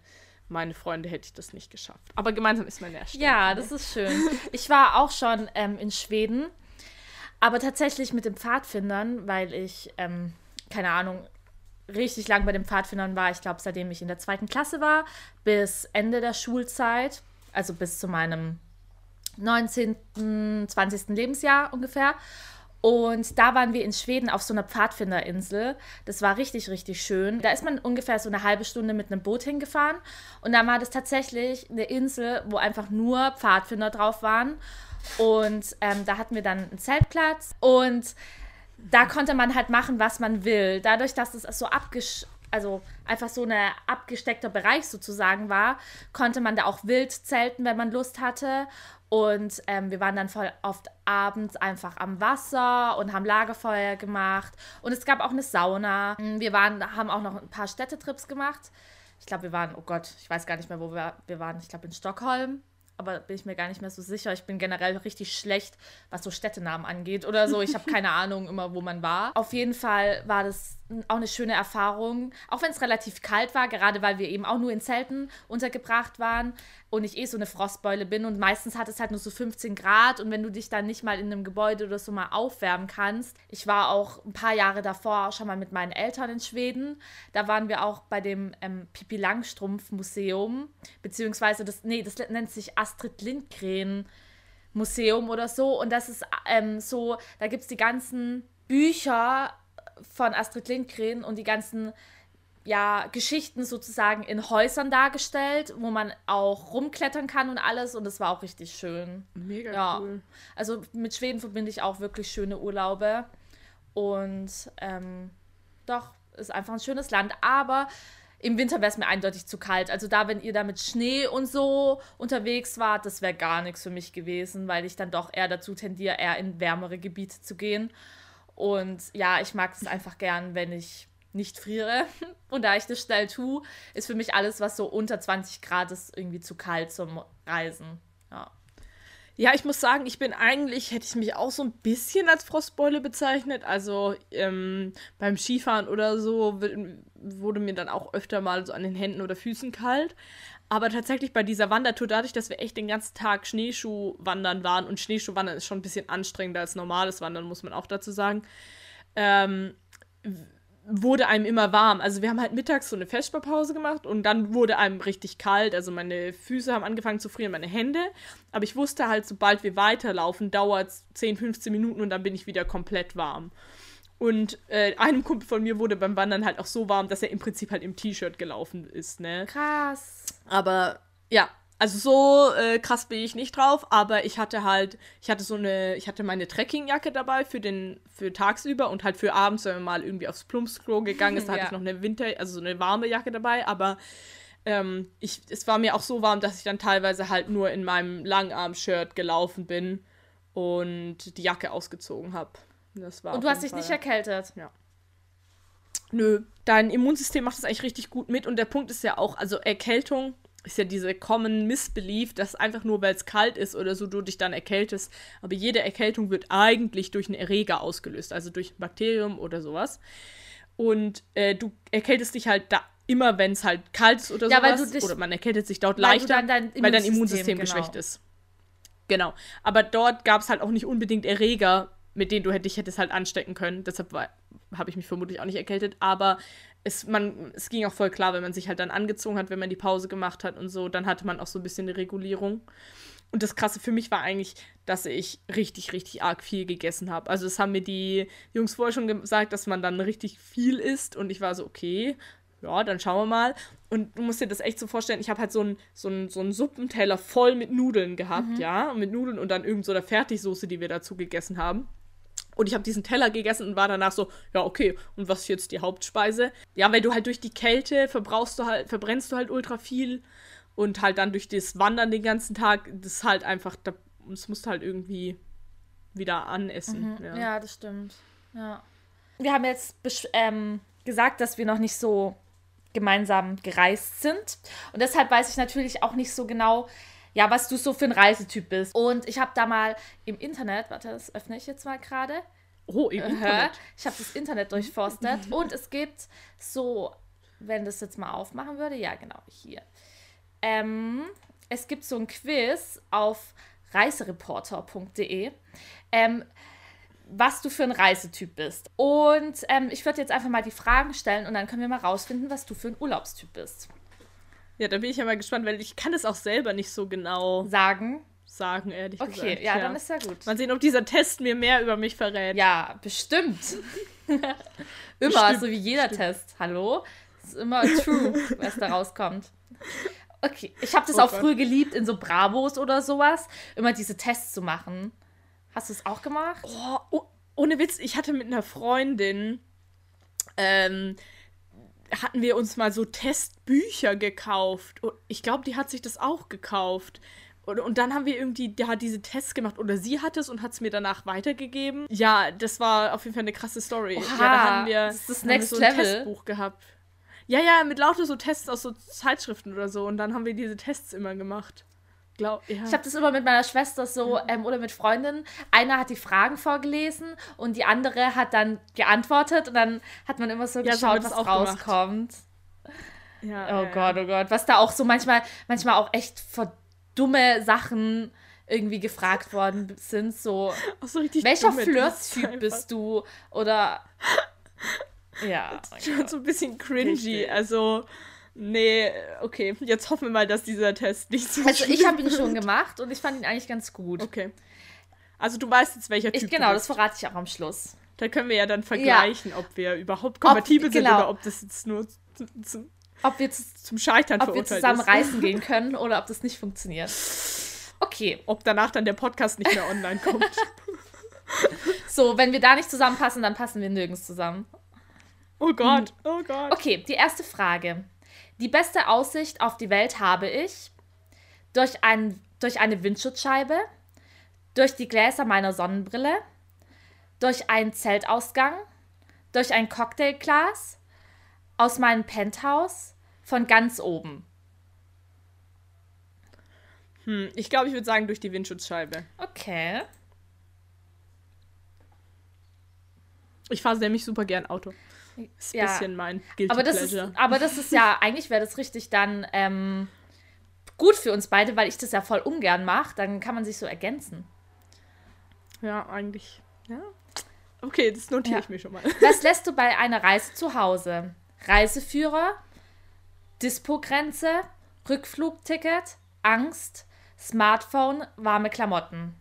meine Freunde hätte ich das nicht geschafft. Aber gemeinsam ist man ja Ja, das ist schön. Ich war auch schon ähm, in Schweden aber tatsächlich mit den Pfadfindern, weil ich, ähm, keine Ahnung, richtig lang bei den Pfadfindern war. Ich glaube, seitdem ich in der zweiten Klasse war, bis Ende der Schulzeit, also bis zu meinem 19., 20. Lebensjahr ungefähr. Und da waren wir in Schweden auf so einer Pfadfinderinsel. Das war richtig, richtig schön. Da ist man ungefähr so eine halbe Stunde mit einem Boot hingefahren. Und da war das tatsächlich eine Insel, wo einfach nur Pfadfinder drauf waren. Und ähm, da hatten wir dann einen Zeltplatz und da konnte man halt machen, was man will. Dadurch, dass es so abgesch also einfach so ein abgesteckter Bereich sozusagen war, konnte man da auch wild zelten, wenn man Lust hatte. Und ähm, wir waren dann voll oft abends einfach am Wasser und haben Lagerfeuer gemacht. Und es gab auch eine Sauna. Wir waren, haben auch noch ein paar Städtetrips gemacht. Ich glaube, wir waren, oh Gott, ich weiß gar nicht mehr, wo wir, wir waren. Ich glaube, in Stockholm aber bin ich mir gar nicht mehr so sicher. Ich bin generell richtig schlecht, was so Städtenamen angeht oder so. Ich habe keine Ahnung immer, wo man war. Auf jeden Fall war das auch eine schöne Erfahrung, auch wenn es relativ kalt war, gerade weil wir eben auch nur in Zelten untergebracht waren und ich eh so eine Frostbeule bin und meistens hat es halt nur so 15 Grad und wenn du dich dann nicht mal in einem Gebäude oder so mal aufwärmen kannst. Ich war auch ein paar Jahre davor schon mal mit meinen Eltern in Schweden. Da waren wir auch bei dem ähm, Pippi Langstrumpf Museum, beziehungsweise das, nee, das nennt sich Astrid Lindgren Museum oder so und das ist ähm, so, da gibt es die ganzen Bücher von Astrid Lindgren und die ganzen ja, Geschichten sozusagen in Häusern dargestellt, wo man auch rumklettern kann und alles. Und das war auch richtig schön. Mega ja. cool. Also mit Schweden verbinde ich auch wirklich schöne Urlaube. Und ähm, doch, ist einfach ein schönes Land. Aber im Winter wäre es mir eindeutig zu kalt. Also da, wenn ihr da mit Schnee und so unterwegs wart, das wäre gar nichts für mich gewesen, weil ich dann doch eher dazu tendiere, eher in wärmere Gebiete zu gehen. Und ja, ich mag es einfach gern, wenn ich nicht friere. Und da ich das schnell tue, ist für mich alles, was so unter 20 Grad ist, irgendwie zu kalt zum Reisen. Ja. Ja, ich muss sagen, ich bin eigentlich, hätte ich mich auch so ein bisschen als Frostbeule bezeichnet. Also ähm, beim Skifahren oder so wurde mir dann auch öfter mal so an den Händen oder Füßen kalt. Aber tatsächlich bei dieser Wandertour, dadurch, dass wir echt den ganzen Tag Schneeschuhwandern waren und Schneeschuhwandern ist schon ein bisschen anstrengender als normales Wandern, muss man auch dazu sagen, ähm, wurde einem immer warm. Also wir haben halt mittags so eine Vesperpause gemacht und dann wurde einem richtig kalt. Also meine Füße haben angefangen zu frieren, meine Hände. Aber ich wusste halt, sobald wir weiterlaufen, dauert es 10, 15 Minuten und dann bin ich wieder komplett warm. Und äh, einem Kumpel von mir wurde beim Wandern halt auch so warm, dass er im Prinzip halt im T-Shirt gelaufen ist, ne? Krass. Aber ja, also so äh, krass bin ich nicht drauf, aber ich hatte halt, ich hatte so eine, ich hatte meine Trekkingjacke dabei für den, für tagsüber und halt für abends, wenn man mal irgendwie aufs Plumpsklo gegangen ist, da hatte ich noch eine Winter, also so eine warme Jacke dabei, aber ähm, ich, es war mir auch so warm, dass ich dann teilweise halt nur in meinem Langarm-Shirt gelaufen bin und die Jacke ausgezogen habe. Und du hast dich Fall. nicht erkältet? Ja. Nö, dein Immunsystem macht das eigentlich richtig gut mit und der Punkt ist ja auch, also Erkältung ist ja diese common Missbelief, dass einfach nur weil es kalt ist oder so du dich dann erkältest. Aber jede Erkältung wird eigentlich durch einen Erreger ausgelöst, also durch ein Bakterium oder sowas. Und äh, du erkältest dich halt da immer, wenn es halt kalt ist oder ja, sowas. Dich, oder man erkältet sich dort leichter, dein weil dein Immunsystem genau. geschwächt ist. Genau. Aber dort gab es halt auch nicht unbedingt Erreger, mit denen du dich hättest halt anstecken können. Deshalb habe ich mich vermutlich auch nicht erkältet. Aber es, man, es ging auch voll klar, wenn man sich halt dann angezogen hat, wenn man die Pause gemacht hat und so, dann hatte man auch so ein bisschen eine Regulierung. Und das Krasse für mich war eigentlich, dass ich richtig, richtig arg viel gegessen habe. Also das haben mir die Jungs vorher schon gesagt, dass man dann richtig viel isst. Und ich war so, okay, ja, dann schauen wir mal. Und du musst dir das echt so vorstellen, ich habe halt so einen so so einen Suppenteller voll mit Nudeln gehabt, mhm. ja. Mit Nudeln und dann irgend so der Fertigsoße, die wir dazu gegessen haben. Und ich habe diesen Teller gegessen und war danach so, ja, okay, und was ist jetzt die Hauptspeise? Ja, weil du halt durch die Kälte verbrauchst du halt, verbrennst du halt ultra viel und halt dann durch das Wandern den ganzen Tag, das ist halt einfach, das musst du halt irgendwie wieder anessen. Mhm. Ja. ja. das stimmt. Ja. Wir haben jetzt ähm, gesagt, dass wir noch nicht so gemeinsam gereist sind. Und deshalb weiß ich natürlich auch nicht so genau, ja, was du so für ein Reisetyp bist. Und ich habe da mal im Internet, warte, das öffne ich jetzt mal gerade. Oh, im Internet. Ich habe das Internet durchforstet und es gibt so, wenn das jetzt mal aufmachen würde, ja, genau, hier. Ähm, es gibt so ein Quiz auf reisereporter.de, ähm, was du für ein Reisetyp bist. Und ähm, ich würde jetzt einfach mal die Fragen stellen und dann können wir mal rausfinden, was du für ein Urlaubstyp bist. Ja, da bin ich ja mal gespannt, weil ich kann es auch selber nicht so genau sagen. Sagen, ehrlich okay, gesagt. Okay, ja, ja, dann ist ja gut. Mal sehen, ob dieser Test mir mehr über mich verrät. Ja, bestimmt. immer, bestimmt. so wie jeder bestimmt. Test. Hallo? Ist immer true, was da rauskommt. Okay, ich habe das oh auch Gott. früher geliebt, in so Bravos oder sowas, immer diese Tests zu machen. Hast du es auch gemacht? Oh, oh, ohne Witz, ich hatte mit einer Freundin, ähm, hatten wir uns mal so Testbücher gekauft. Und ich glaube, die hat sich das auch gekauft. Und, und dann haben wir irgendwie, der hat diese Tests gemacht oder sie hat es und hat es mir danach weitergegeben. Ja, das war auf jeden Fall eine krasse Story. Oha, ja, da haben wir, das ist das Next so ein Level. Testbuch gehabt. Ja, ja, mit lauter so Tests aus so Zeitschriften oder so. Und dann haben wir diese Tests immer gemacht. Glaub, ja. Ich habe das immer mit meiner Schwester so ähm, oder mit Freundinnen. Einer hat die Fragen vorgelesen und die andere hat dann geantwortet und dann hat man immer so ja, geschaut, was rauskommt. Ja, oh Gott, oh Gott. Was da auch so manchmal, manchmal auch echt für dumme Sachen irgendwie gefragt worden sind. So, so welcher Flirt-Typ bist du? Oder. Ja. Schon so ein bisschen cringy. Richtig. Also. Nee, okay. Jetzt hoffen wir mal, dass dieser Test nicht so Also ich habe ihn schon gemacht und ich fand ihn eigentlich ganz gut. Okay. Also du weißt jetzt, welcher Typ ich, Genau, das verrate ich auch am Schluss. Da können wir ja dann vergleichen, ja. ob wir überhaupt kompatibel ob, genau. sind oder ob das jetzt nur zum, ob wir zum Scheitern ob wir zusammen ist. reisen gehen können oder ob das nicht funktioniert. Okay. Ob danach dann der Podcast nicht mehr online kommt. so, wenn wir da nicht zusammenpassen, dann passen wir nirgends zusammen. Oh Gott, hm. oh Gott. Okay, die erste Frage. Die beste Aussicht auf die Welt habe ich durch, ein, durch eine Windschutzscheibe, durch die Gläser meiner Sonnenbrille, durch einen Zeltausgang, durch ein Cocktailglas, aus meinem Penthouse, von ganz oben. Hm, ich glaube, ich würde sagen durch die Windschutzscheibe. Okay. Ich fahre nämlich super gern Auto. Ist ein ja. bisschen mein Guilty aber das Pleasure. Ist, aber das ist ja, eigentlich wäre das richtig dann ähm, gut für uns beide, weil ich das ja voll ungern mache. Dann kann man sich so ergänzen. Ja, eigentlich. Ja. Okay, das notiere Ja. ich mir schon mal. Was lässt du bei einer Reise zu Hause? Reiseführer, Dispo-Grenze, Rückflugticket, Angst, Smartphone, warme Klamotten.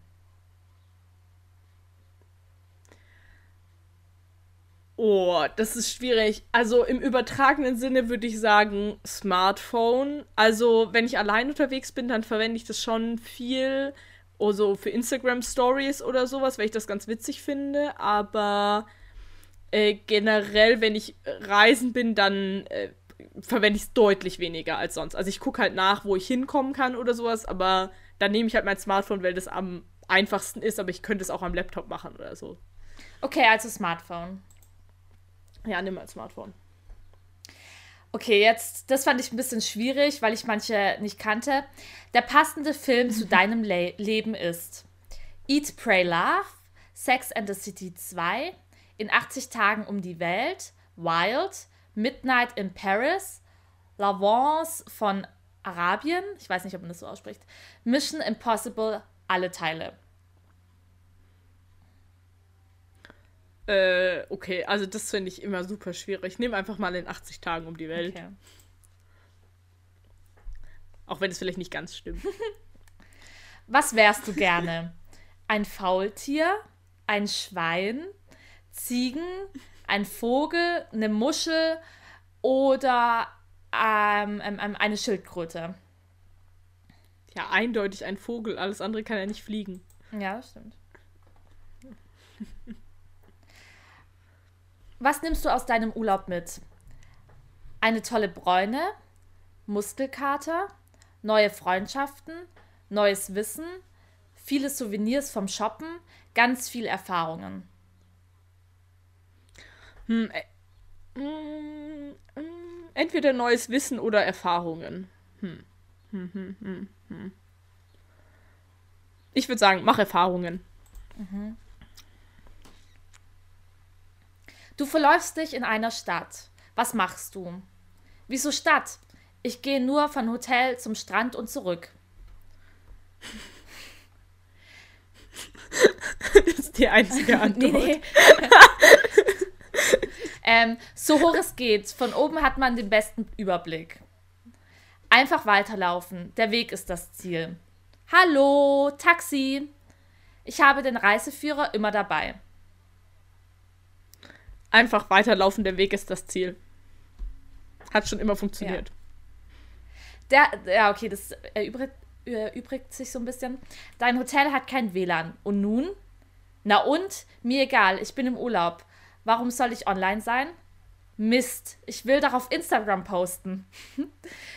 Oh, das ist schwierig. Also im übertragenen Sinne würde ich sagen Smartphone. Also wenn ich allein unterwegs bin, dann verwende ich das schon viel. Also für Instagram Stories oder sowas, weil ich das ganz witzig finde. Aber äh, generell, wenn ich reisen bin, dann äh, verwende ich es deutlich weniger als sonst. Also ich gucke halt nach, wo ich hinkommen kann oder sowas. Aber dann nehme ich halt mein Smartphone, weil das am einfachsten ist. Aber ich könnte es auch am Laptop machen oder so. Okay, also Smartphone. Ja, nimm mal ein Smartphone. Okay, jetzt, das fand ich ein bisschen schwierig, weil ich manche nicht kannte. Der passende Film zu deinem Le Leben ist Eat, Pray, Love, Sex and the City 2, In 80 Tagen um die Welt, Wild, Midnight in Paris, La Vance von Arabien, ich weiß nicht, ob man das so ausspricht, Mission Impossible, alle Teile. Äh, okay, also das finde ich immer super schwierig. Ich nehme einfach mal in 80 Tagen um die Welt. Okay. Auch wenn es vielleicht nicht ganz stimmt. Was wärst du gerne? Ein Faultier, ein Schwein, Ziegen, ein Vogel, eine Muschel oder ähm, ähm, ähm, eine Schildkröte? Ja, eindeutig ein Vogel. Alles andere kann ja nicht fliegen. Ja, das stimmt. Was nimmst du aus deinem Urlaub mit? Eine tolle Bräune, Muskelkater, neue Freundschaften, neues Wissen, viele Souvenirs vom Shoppen, ganz viel Erfahrungen. Hm, äh, mm, mm, entweder neues Wissen oder Erfahrungen. Hm. Hm, hm, hm, hm. Ich würde sagen, mach Erfahrungen. Du verläufst dich in einer Stadt. Was machst du? Wieso Stadt? Ich gehe nur von Hotel zum Strand und zurück. Das ist die einzige Antwort. Nee, nee. ähm, so hoch es geht. Von oben hat man den besten Überblick. Einfach weiterlaufen. Der Weg ist das Ziel. Hallo, Taxi. Ich habe den Reiseführer immer dabei. Einfach weiterlaufen, der Weg ist das Ziel. Hat schon immer funktioniert. Der, ja, okay, das erübrigt, erübrigt sich so ein bisschen. Dein Hotel hat kein WLAN. Und nun? Na und? Mir egal, ich bin im Urlaub. Warum soll ich online sein? Mist, ich will doch auf Instagram posten.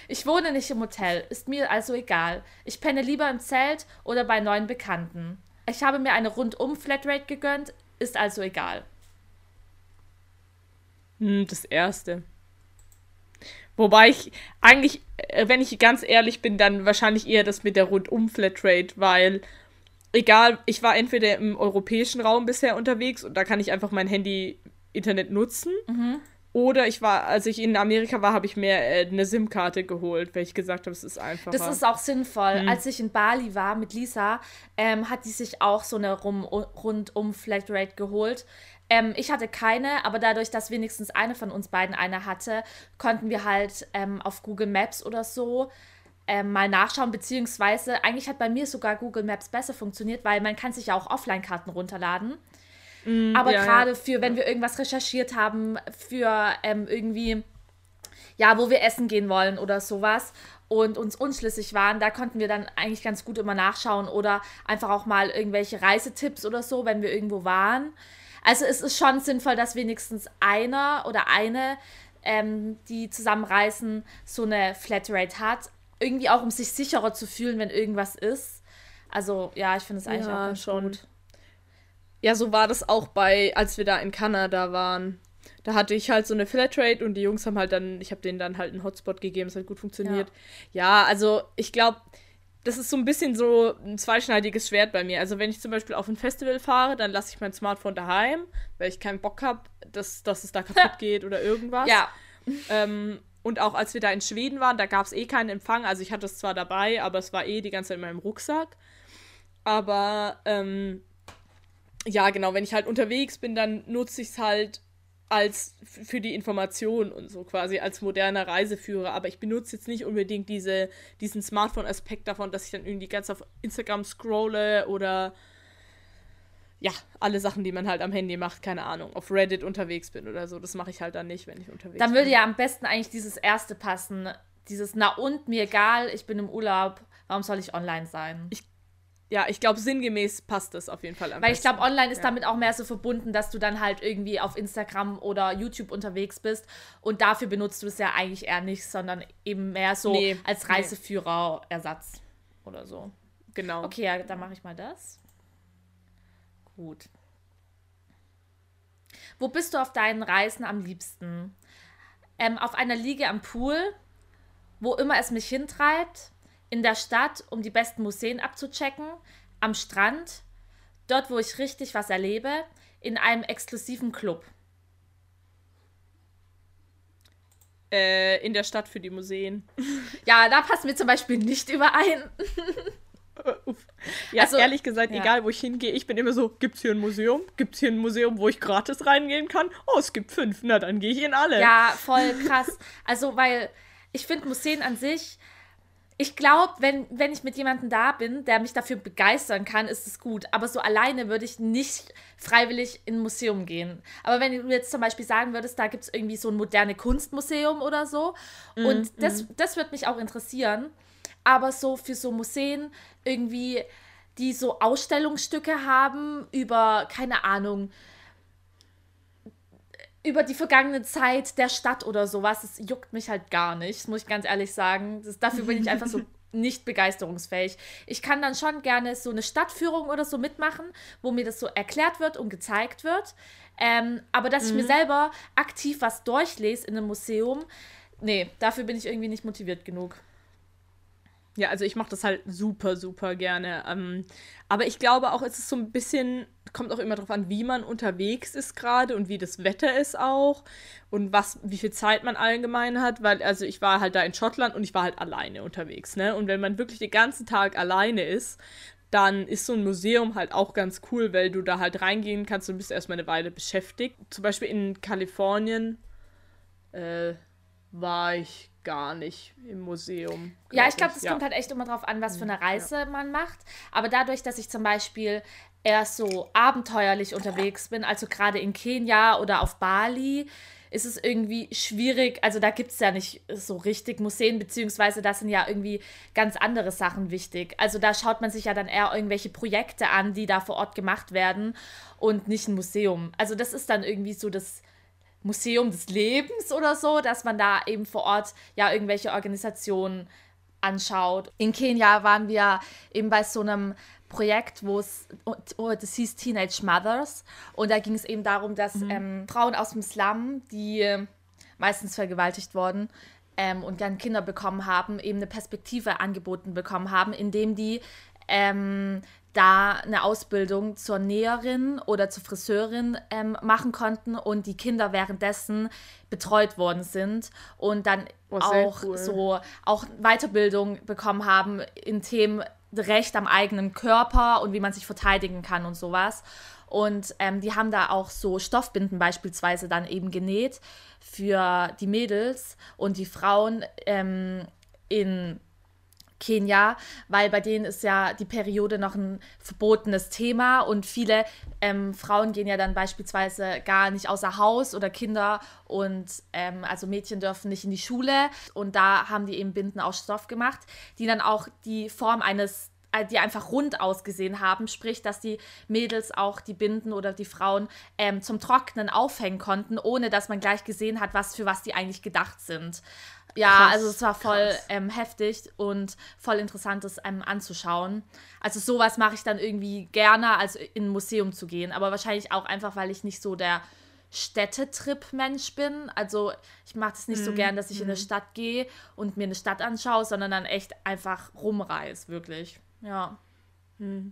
Ich wohne nicht im Hotel, ist mir also egal. Ich penne lieber im Zelt oder bei neuen Bekannten. Ich habe mir eine Rundum-Flatrate gegönnt, ist also egal. Hm, das erste. Wobei ich eigentlich, äh, wenn ich ganz ehrlich bin, dann wahrscheinlich eher das mit der Rundum-Flatrate, weil egal, ich war entweder im europäischen Raum bisher unterwegs und da kann ich einfach mein Handy-Internet nutzen. Oder ich war, als ich in Amerika war, habe ich mir äh, eine SIM-Karte geholt, weil ich gesagt habe, es ist einfacher. Das ist auch sinnvoll. Als ich in Bali war mit Lisa, ähm, hat die sich auch so eine Rum rundum Flatrate geholt. Ähm, ich hatte keine, aber dadurch, dass wenigstens eine von uns beiden eine hatte, konnten wir halt ähm, auf Google Maps oder so ähm, mal nachschauen, beziehungsweise eigentlich hat bei mir sogar Google Maps besser funktioniert, weil man kann sich ja auch Offline-Karten runterladen. aber ja, gerade für, wenn wir irgendwas recherchiert haben, für ähm, irgendwie ja, wo wir essen gehen wollen oder sowas und uns unschlüssig waren, da konnten wir dann eigentlich ganz gut immer nachschauen oder einfach auch mal irgendwelche Reisetipps oder so, wenn wir irgendwo waren. Also es ist schon sinnvoll, dass wenigstens einer oder eine, ähm, die zusammenreisen, so eine Flatrate hat. Irgendwie auch, um sich sicherer zu fühlen, wenn irgendwas ist. Also ja, ich finde es eigentlich Ja, auch ganz schon. gut. Ja, so war das auch bei, als wir da in Kanada waren. Da hatte ich halt so eine Flatrate und die Jungs haben halt dann, ich habe denen dann halt einen Hotspot gegeben, es hat gut funktioniert. Ja, also ich glaube, das ist so ein bisschen so ein zweischneidiges Schwert bei mir. Also wenn ich zum Beispiel auf ein Festival fahre, dann lasse ich mein Smartphone daheim, weil ich keinen Bock habe, dass, dass es da kaputt geht oder irgendwas. Ja, Ähm, Und auch als wir da in Schweden waren, da gab es eh keinen Empfang. Also ich hatte es zwar dabei, aber es war eh die ganze Zeit in meinem Rucksack. Aber ähm, ja, genau, wenn ich halt unterwegs bin, dann nutze ich es halt als für die Information und so quasi als moderner Reiseführer. Aber ich benutze jetzt nicht unbedingt diese, diesen Smartphone-Aspekt davon, dass ich dann irgendwie ganz auf Instagram scrolle oder ja, alle Sachen, die man halt am Handy macht, keine Ahnung, auf Reddit unterwegs bin oder so. Das mache ich halt dann nicht, wenn ich unterwegs dann bin. Dann würde ja am besten eigentlich dieses erste passen. Dieses, na und, mir egal, ich bin im Urlaub, warum soll ich online sein? Ich ja, ich glaube, sinngemäß passt das auf jeden Fall Weil besten. ich glaube, online ist ja. damit auch mehr so verbunden, dass du dann halt irgendwie auf Instagram oder YouTube unterwegs bist und dafür benutzt du es ja eigentlich eher nicht, sondern eben mehr so nee, als Reiseführerersatz oder so. Genau. Okay, ja, dann mache ich mal das. Gut. Wo bist du auf deinen Reisen am liebsten? Ähm, auf einer Liege am Pool, wo immer es mich hintreibt, in der Stadt, um die besten Museen abzuchecken, am Strand, dort, wo ich richtig was erlebe, in einem exklusiven Club. Äh, in der Stadt für die Museen. Ja, da passen wir zum Beispiel nicht überein. ja, also, ehrlich gesagt, ja. egal wo ich hingehe, ich bin immer so, gibt's hier ein Museum? Gibt's hier ein Museum, wo ich gratis reingehen kann? Oh, es gibt fünf, na dann gehe ich in alle. Ja, voll krass. Also, weil ich finde Museen an sich, ich glaube, wenn, wenn ich mit jemandem da bin, der mich dafür begeistern kann, ist es gut. Aber so alleine würde ich nicht freiwillig in ein Museum gehen. Aber wenn du jetzt zum Beispiel sagen würdest, da gibt es irgendwie so ein moderne Kunstmuseum oder so, mm, und das, mm. das würde mich auch interessieren. Aber so für so Museen irgendwie, die so Ausstellungsstücke haben über, keine Ahnung, über die vergangene Zeit der Stadt oder sowas, das juckt mich halt gar nicht, das muss ich ganz ehrlich sagen. Das, dafür bin ich einfach so nicht begeisterungsfähig. Ich kann dann schon gerne so eine Stadtführung oder so mitmachen, wo mir das so erklärt wird und gezeigt wird. Ähm, aber dass mhm. ich mir mhm. selber aktiv was durchlese in einem Museum, nee, dafür bin ich irgendwie nicht motiviert genug. Ja, also ich mache das halt super, super gerne. Ähm, aber ich glaube auch, es ist so ein bisschen, kommt auch immer darauf an, wie man unterwegs ist gerade und wie das Wetter ist auch und was, wie viel Zeit man allgemein hat, weil, also ich war halt da in Schottland und ich war halt alleine unterwegs, ne? Und wenn man wirklich den ganzen Tag alleine ist, dann ist so ein Museum halt auch ganz cool, weil du da halt reingehen kannst und bist erstmal eine Weile beschäftigt. Zum Beispiel in Kalifornien äh, war ich gar nicht im Museum. Ja, ich glaube, das ja. kommt halt echt immer drauf an, was für eine Reise ja. man macht. Aber dadurch, dass ich zum Beispiel eher so abenteuerlich unterwegs bin, also gerade in Kenia oder auf Bali, ist es irgendwie schwierig. Also da gibt es ja nicht so richtig Museen, beziehungsweise da sind ja irgendwie ganz andere Sachen wichtig. Also da schaut man sich ja dann eher irgendwelche Projekte an, die da vor Ort gemacht werden und nicht ein Museum. Also das ist dann irgendwie so das Museum des Lebens oder so, dass man da eben vor Ort ja irgendwelche Organisationen anschaut. In Kenia waren wir eben bei so einem Projekt, wo es, oh, das hieß Teenage Mothers und da ging es eben darum, dass mhm. ähm, Frauen aus dem Slum, die äh, meistens vergewaltigt wurden, ähm, und dann Kinder bekommen haben, eben eine Perspektive angeboten bekommen haben, indem die ähm, da eine Ausbildung zur Näherin oder zur Friseurin ähm, machen konnten und die Kinder währenddessen betreut worden sind und dann oh, auch cool. so auch Weiterbildung bekommen haben in Themen Recht am eigenen Körper und wie man sich verteidigen kann und sowas. Und ähm, die haben da auch so Stoffbinden beispielsweise dann eben genäht für die Mädels und die Frauen ähm, in Kenia, weil bei denen ist ja die Periode noch ein verbotenes Thema und viele ähm, Frauen gehen ja dann beispielsweise gar nicht außer Haus oder Kinder und ähm, also Mädchen dürfen nicht in die Schule und da haben die eben Binden aus Stoff gemacht, die dann auch die Form eines die einfach rund ausgesehen haben, sprich, dass die Mädels auch die Binden oder die Frauen ähm, zum Trocknen aufhängen konnten, ohne dass man gleich gesehen hat, was für was die eigentlich gedacht sind. Ja, krass, also es war voll ähm, heftig und voll interessant, das ähm, anzuschauen. Also sowas mache ich dann irgendwie gerne, als in ein Museum zu gehen. Aber wahrscheinlich auch einfach, weil ich nicht so der Städtetrip-Mensch bin. Also ich mache das nicht mm, so mhm, gern, dass ich mm. in eine mhm. Stadt gehe und mir eine Stadt anschaue, sondern dann echt einfach rumreise, wirklich. Ja. Mm.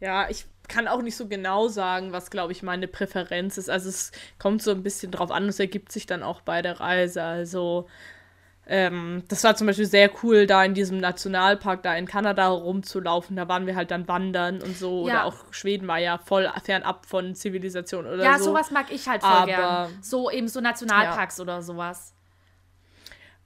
Ja, ich kann auch nicht so genau sagen, was, glaube ich, meine Präferenz ist. Also es kommt so ein bisschen drauf an, es ergibt sich dann auch bei der Reise. Also ähm, das war zum Beispiel sehr cool, da in diesem Nationalpark da in Kanada rumzulaufen. Da waren wir halt dann wandern und so. Ja. Oder auch Schweden war ja voll fernab von Zivilisation oder ja, so. Ja, sowas mag ich halt voll Aber, gern. So eben so Nationalparks ja. oder sowas.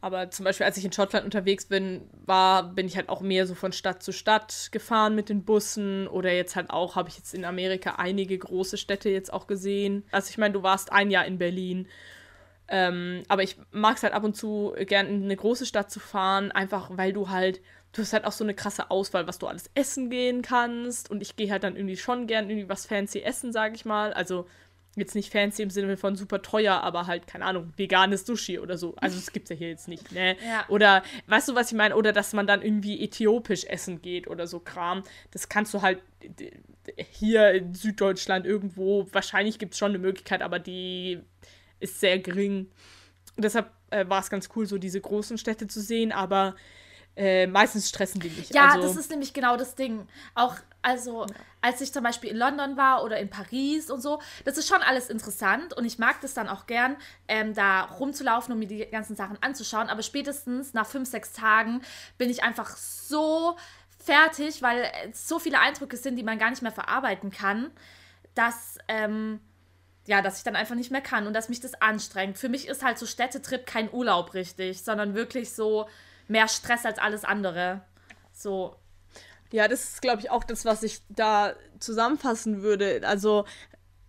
Aber zum Beispiel, als ich in Schottland unterwegs bin, war, bin ich halt auch mehr so von Stadt zu Stadt gefahren mit den Bussen. Oder jetzt halt auch, habe ich jetzt in Amerika einige große Städte jetzt auch gesehen. Also ich meine, du warst ein Jahr in Berlin. Ähm, aber ich mag es halt ab und zu gern in eine große Stadt zu fahren, einfach weil du halt, du hast halt auch so eine krasse Auswahl, was du alles essen gehen kannst. Und ich gehe halt dann irgendwie schon gern irgendwie was fancy essen, sage ich mal. Also jetzt nicht fancy im Sinne von super teuer, aber halt, keine Ahnung, veganes Sushi oder so. Also das gibt's ja hier jetzt nicht, ne? Ja. Oder, weißt du, was ich meine? Oder dass man dann irgendwie äthiopisch essen geht oder so Kram. Das kannst du halt hier in Süddeutschland irgendwo, wahrscheinlich gibt's schon eine Möglichkeit, aber die ist sehr gering. Und deshalb äh, war es ganz cool, so diese großen Städte zu sehen, aber äh, meistens stressen die mich. Ja, also, das ist nämlich genau das Ding. Auch, also, ja. als ich zum Beispiel in London war oder in Paris und so, das ist schon alles interessant und ich mag das dann auch gern, ähm, da rumzulaufen und mir die ganzen Sachen anzuschauen. Aber spätestens nach fünf, sechs Tagen bin ich einfach so fertig, weil es so viele Eindrücke sind, die man gar nicht mehr verarbeiten kann, dass. Ähm, ja, dass ich dann einfach nicht mehr kann und dass mich das anstrengt. Für mich ist halt so Städtetrip kein Urlaub richtig, sondern wirklich so mehr Stress als alles andere. So. Ja, das ist, glaube ich, auch das, was ich da zusammenfassen würde. Also,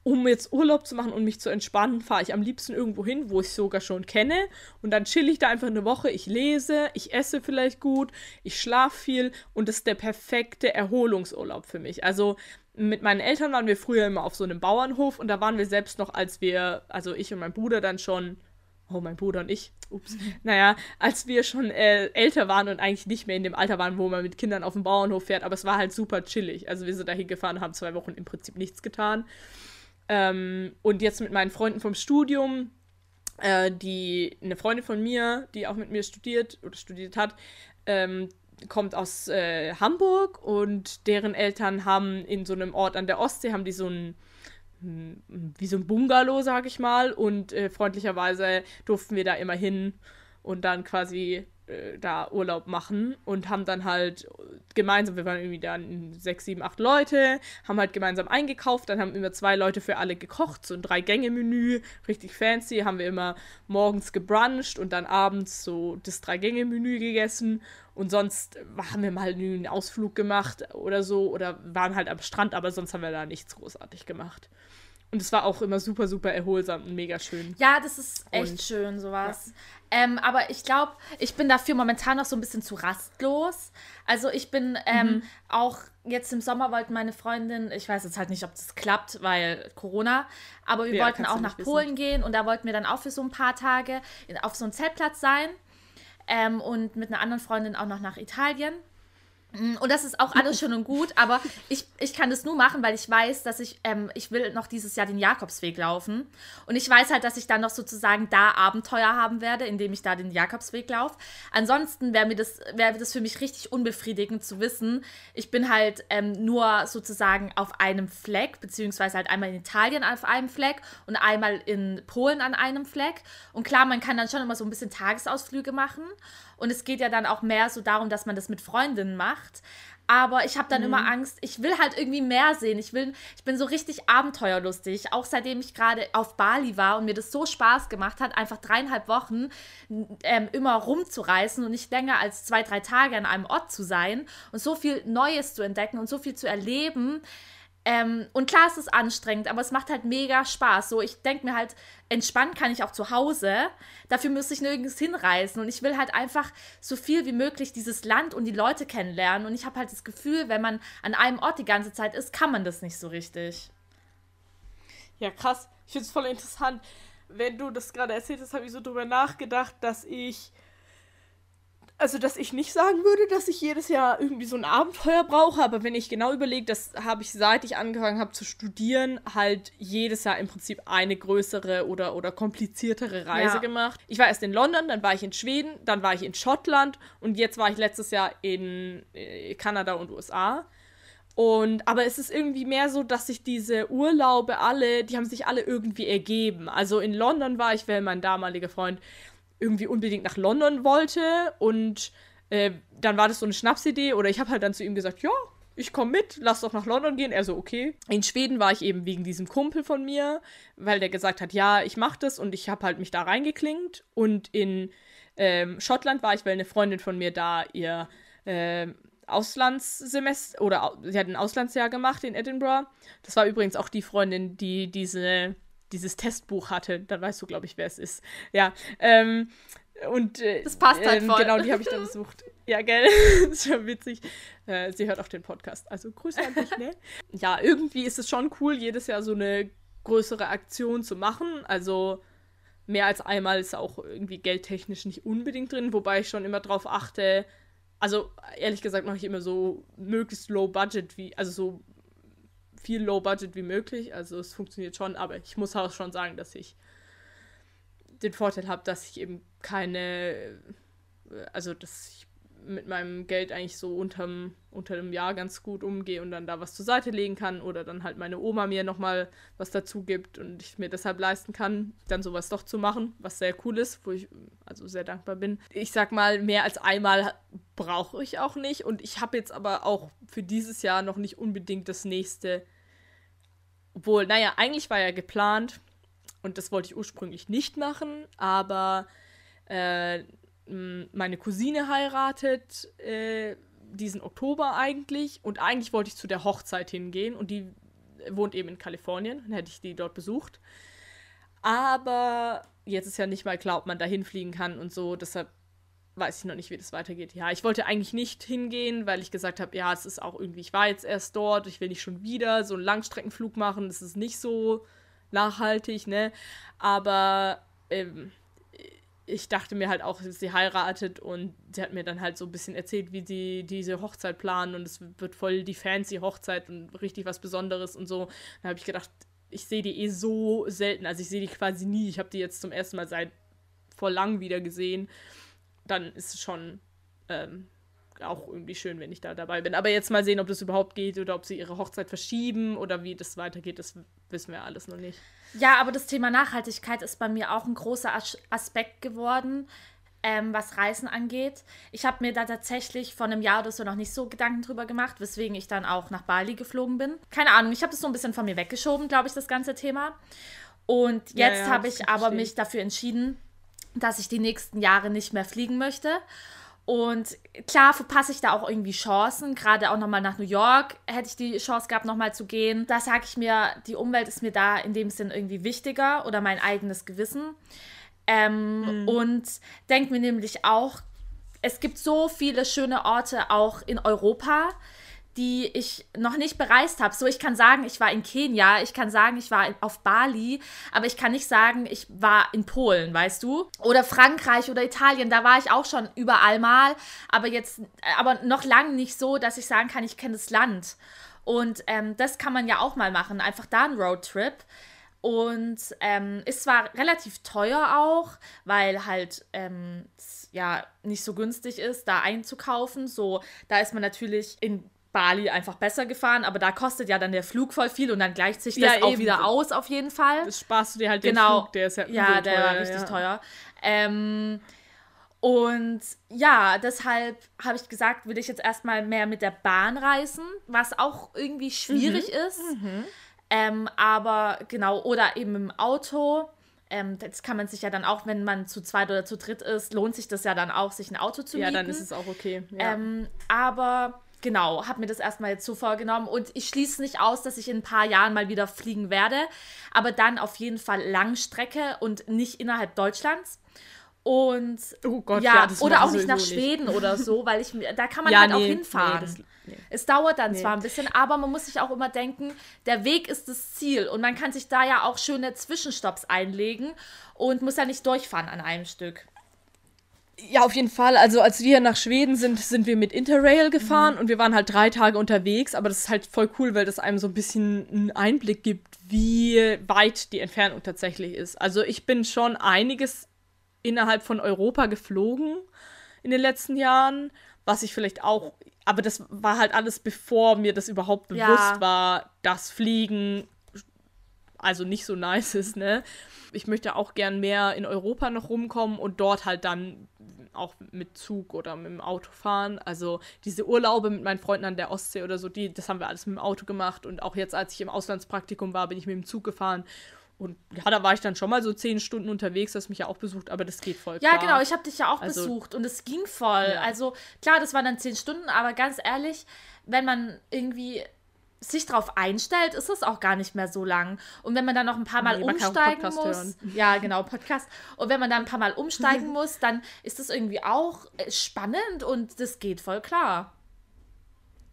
um jetzt Urlaub zu machen und mich zu entspannen, fahre ich am liebsten irgendwo hin, wo ich sogar schon kenne. Und dann chill ich da einfach eine Woche. Ich lese, ich esse vielleicht gut, ich schlafe viel und das ist der perfekte Erholungsurlaub für mich. Also mit meinen Eltern waren wir früher immer auf so einem Bauernhof und da waren wir selbst noch, als wir, also ich und mein Bruder dann schon Oh, mein Bruder und ich. Ups. Naja, als wir schon äh, älter waren und eigentlich nicht mehr in dem Alter waren, wo man mit Kindern auf dem Bauernhof fährt, aber es war halt super chillig. Also wir sind dahin gefahren, haben zwei Wochen im Prinzip nichts getan. Ähm, und jetzt mit meinen Freunden vom Studium, äh, die eine Freundin von mir, die auch mit mir studiert oder studiert hat, ähm, kommt aus äh, Hamburg und deren Eltern haben in so einem Ort an der Ostsee, haben die so ein wie so ein Bungalow, sag ich mal. Und äh, freundlicherweise durften wir da immer hin und dann quasi äh, da Urlaub machen und haben dann halt gemeinsam, wir waren irgendwie dann sechs, sieben, acht Leute, haben halt gemeinsam eingekauft, dann haben immer zwei Leute für alle gekocht, so ein Drei-Gänge-Menü, richtig fancy, haben wir immer morgens gebruncht und dann abends so das Drei-Gänge-Menü gegessen und sonst haben wir mal einen Ausflug gemacht oder so oder waren halt am Strand, aber sonst haben wir da nichts großartig gemacht. Und es war auch immer super, super erholsam und mega schön. Ja, das ist echt und, schön, sowas. Ja. Ähm, aber ich glaube, ich bin dafür momentan noch so ein bisschen zu rastlos. Also ich bin ähm, mhm. auch jetzt im Sommer wollten meine Freundin, ich weiß jetzt halt nicht, ob das klappt, weil Corona, aber wir ja, wollten auch nach Polen gehen und da wollten wir dann auch für so ein paar Tage auf so einem Zeltplatz sein ähm, und mit einer anderen Freundin auch noch nach Italien. Mm, und das ist auch alles schön und gut, aber ich, ich kann das nur machen, weil ich weiß, dass ich, ähm, ich will noch dieses Jahr den Jakobsweg laufen. Und ich weiß halt, dass ich dann noch sozusagen da Abenteuer haben werde, indem ich da den Jakobsweg laufe. Ansonsten wäre mir das, wäre das für mich richtig unbefriedigend zu wissen, ich bin halt ähm, nur sozusagen auf einem Fleck, beziehungsweise halt einmal in Italien auf einem Fleck und einmal in Polen an einem Fleck. Und klar, man kann dann schon immer so ein bisschen Tagesausflüge machen. Und es geht ja dann auch mehr so darum, dass man das mit Freundinnen macht. Aber ich habe dann mhm. immer Angst, ich will halt irgendwie mehr sehen. Ich will, ich bin so richtig abenteuerlustig. Auch seitdem ich gerade auf Bali war und mir das so Spaß gemacht hat, einfach dreieinhalb Wochen ähm, immer rumzureisen und nicht länger als zwei, drei Tage an einem Ort zu sein und so viel Neues zu entdecken und so viel zu erleben. Ähm, und klar, es ist anstrengend, aber es macht halt mega Spaß. So, ich denke mir halt, entspannen kann ich auch zu Hause. Dafür müsste ich nirgends hinreisen. Und ich will halt einfach so viel wie möglich dieses Land und die Leute kennenlernen. Und ich habe halt das Gefühl, wenn man an einem Ort die ganze Zeit ist, kann man das nicht so richtig. Ja, krass. Ich finde es voll interessant. Wenn du das gerade erzählt hast, habe ich so drüber nachgedacht, dass ich also, dass ich nicht sagen würde, dass ich jedes Jahr irgendwie so ein Abenteuer brauche, aber wenn ich genau überlege, das habe ich seit ich angefangen habe zu studieren, halt jedes Jahr im Prinzip eine größere oder, oder kompliziertere Reise ja. gemacht. Ich war erst in London, dann war ich in Schweden, dann war ich in Schottland und jetzt war ich letztes Jahr in äh, Kanada und USA. Und, aber es ist irgendwie mehr so, dass sich diese Urlaube alle, die haben sich alle irgendwie ergeben. Also in London war ich, weil mein damaliger Freund irgendwie unbedingt nach London wollte und äh, dann war das so eine Schnapsidee oder ich habe halt dann zu ihm gesagt, ja, ich komme mit, lass doch nach London gehen. Er so, okay. In Schweden war ich eben wegen diesem Kumpel von mir, weil der gesagt hat, ja, ich mach das und ich habe halt mich da reingeklingt. Und in ähm, Schottland war ich, weil eine Freundin von mir da ihr äh, Auslandssemester oder sie hat ein Auslandsjahr gemacht in Edinburgh. Das war übrigens auch die Freundin, die diese, dieses Testbuch hatte. Dann weißt du, glaube ich, wer es ist. Ja. Ähm, und äh, das passt halt ähm, voll. Genau, die habe ich da besucht. Ja, gell? das ist schon witzig. Äh, sie hört auch den Podcast. Also Grüße an dich, ne? ja, irgendwie ist es schon cool, jedes Jahr so eine größere Aktion zu machen. Also mehr als einmal ist auch irgendwie geldtechnisch nicht unbedingt drin, wobei ich schon immer drauf achte. Also ehrlich gesagt mache ich immer so möglichst low budget wie, also so viel low budget wie möglich. Also es funktioniert schon, aber ich muss auch schon sagen, dass ich den Vorteil habe, dass ich eben keine, also dass ich mit meinem Geld eigentlich so unterm, unter dem Jahr ganz gut umgehe und dann da was zur Seite legen kann oder dann halt meine Oma mir nochmal was dazu gibt und ich mir deshalb leisten kann, dann sowas doch zu machen, was sehr cool ist, wo ich also sehr dankbar bin. Ich sag mal, mehr als einmal brauche ich auch nicht und ich habe jetzt aber auch für dieses Jahr noch nicht unbedingt das nächste, obwohl, naja, eigentlich war ja geplant und das wollte ich ursprünglich nicht machen, aber äh, meine Cousine heiratet äh, diesen Oktober eigentlich und eigentlich wollte ich zu der Hochzeit hingehen und die wohnt eben in Kalifornien, dann hätte ich die dort besucht. Aber jetzt ist ja nicht mal klar, ob man da hinfliegen kann und so, deshalb weiß ich noch nicht, wie das weitergeht. Ja, ich wollte eigentlich nicht hingehen, weil ich gesagt habe, ja, es ist auch irgendwie, ich war jetzt erst dort, ich will nicht schon wieder so einen Langstreckenflug machen, das ist nicht so nachhaltig, ne? Aber ähm, ich dachte mir halt auch, sie heiratet und sie hat mir dann halt so ein bisschen erzählt, wie sie diese Hochzeit planen und es wird voll die fancy Hochzeit und richtig was Besonderes und so. Da habe ich gedacht, ich sehe die eh so selten, also ich sehe die quasi nie. Ich habe die jetzt zum ersten Mal seit vor lang wieder gesehen. Dann ist es schon ähm, auch irgendwie schön, wenn ich da dabei bin. Aber jetzt mal sehen, ob das überhaupt geht oder ob sie ihre Hochzeit verschieben oder wie das weitergeht, das wissen wir alles noch nicht. Ja, aber das Thema Nachhaltigkeit ist bei mir auch ein großer As Aspekt geworden, ähm, was Reisen angeht. Ich habe mir da tatsächlich vor einem Jahr oder so noch nicht so Gedanken drüber gemacht, weswegen ich dann auch nach Bali geflogen bin. Keine Ahnung, ich habe das so ein bisschen von mir weggeschoben, glaube ich, das ganze Thema. Und jetzt ja, ja, habe ich aber mich dafür entschieden, dass ich die nächsten Jahre nicht mehr fliegen möchte und klar verpasse ich da auch irgendwie Chancen, gerade auch nochmal nach New York hätte ich die Chance gehabt, nochmal zu gehen. Da sage ich mir, die Umwelt ist mir da in dem Sinn irgendwie wichtiger oder mein eigenes Gewissen. Ähm, mhm. Und denke mir nämlich auch, es gibt so viele schöne Orte auch in Europa, die ich noch nicht bereist habe. So, ich kann sagen, ich war in Kenia, ich kann sagen, ich war auf Bali, aber ich kann nicht sagen, ich war in Polen, weißt du? Oder Frankreich oder Italien, da war ich auch schon überall mal, aber jetzt, aber noch lange nicht so, dass ich sagen kann, ich kenne das Land. Und ähm, das kann man ja auch mal machen, einfach da ein Roadtrip. Und ähm, ist zwar relativ teuer auch, weil halt ähm, ja nicht so günstig ist, da einzukaufen. So, da ist man natürlich in Bali einfach besser gefahren, aber da kostet ja dann der Flug voll viel und dann gleicht sich das ja, auch wieder aus auf jeden Fall. Das sparst du dir halt den genau. Flug, der ist ja Ja, der teuer, war richtig ja. teuer. Ähm, und ja, deshalb habe ich gesagt, will ich jetzt erstmal mehr mit der Bahn reisen, was auch irgendwie schwierig mhm. ist. Mhm. Ähm, aber genau, oder eben im Auto. Ähm, das kann man sich ja dann auch, wenn man zu zweit oder zu dritt ist, lohnt sich das ja dann auch, sich ein Auto zu mieten. Ja, dann ist es auch okay. Ja. Ähm, aber genau, habe mir das erstmal jetzt so vorgenommen und ich schließe nicht aus, dass ich in ein paar Jahren mal wieder fliegen werde, aber dann auf jeden Fall Langstrecke und nicht innerhalb Deutschlands. Und oh Gott, ja, ja oder auch nicht nach Schweden nicht. oder so, weil ich da kann man ja, halt nee, auch hinfahren. Nee, das, nee. Es dauert dann zwar ein bisschen, aber man muss sich auch immer denken, der Weg ist das Ziel und man kann sich da ja auch schöne Zwischenstopps einlegen und muss ja nicht durchfahren an einem Stück. Ja, auf jeden Fall. Also als wir nach Schweden sind, sind wir mit Interrail gefahren mhm. und wir waren halt drei Tage unterwegs, aber das ist halt voll cool, weil das einem so ein bisschen einen Einblick gibt, wie weit die Entfernung tatsächlich ist. Also ich bin schon einiges innerhalb von Europa geflogen in den letzten Jahren, was ich vielleicht auch aber das war halt alles, bevor mir das überhaupt bewusst ja. war, dass Fliegen also nicht so nice ist, ne? Ich möchte auch gern mehr in Europa noch rumkommen und dort halt dann auch mit Zug oder mit dem Auto fahren. Also diese Urlaube mit meinen Freunden an der Ostsee oder so, die, das haben wir alles mit dem Auto gemacht. Und auch jetzt, als ich im Auslandspraktikum war, bin ich mit dem Zug gefahren. Und ja, da war ich dann schon mal so zehn Stunden unterwegs, das mich ja auch besucht, aber das geht voll. Ja, klar. genau, ich habe dich ja auch also, besucht und es ging voll. Ja. Also klar, das waren dann zehn Stunden, aber ganz ehrlich, wenn man irgendwie sich darauf einstellt, ist es auch gar nicht mehr so lang. Und wenn man dann noch ein paar Mal nee, umsteigen muss, hören. ja genau, Podcast. Und wenn man dann ein paar Mal umsteigen muss, dann ist das irgendwie auch äh, spannend und das geht voll klar.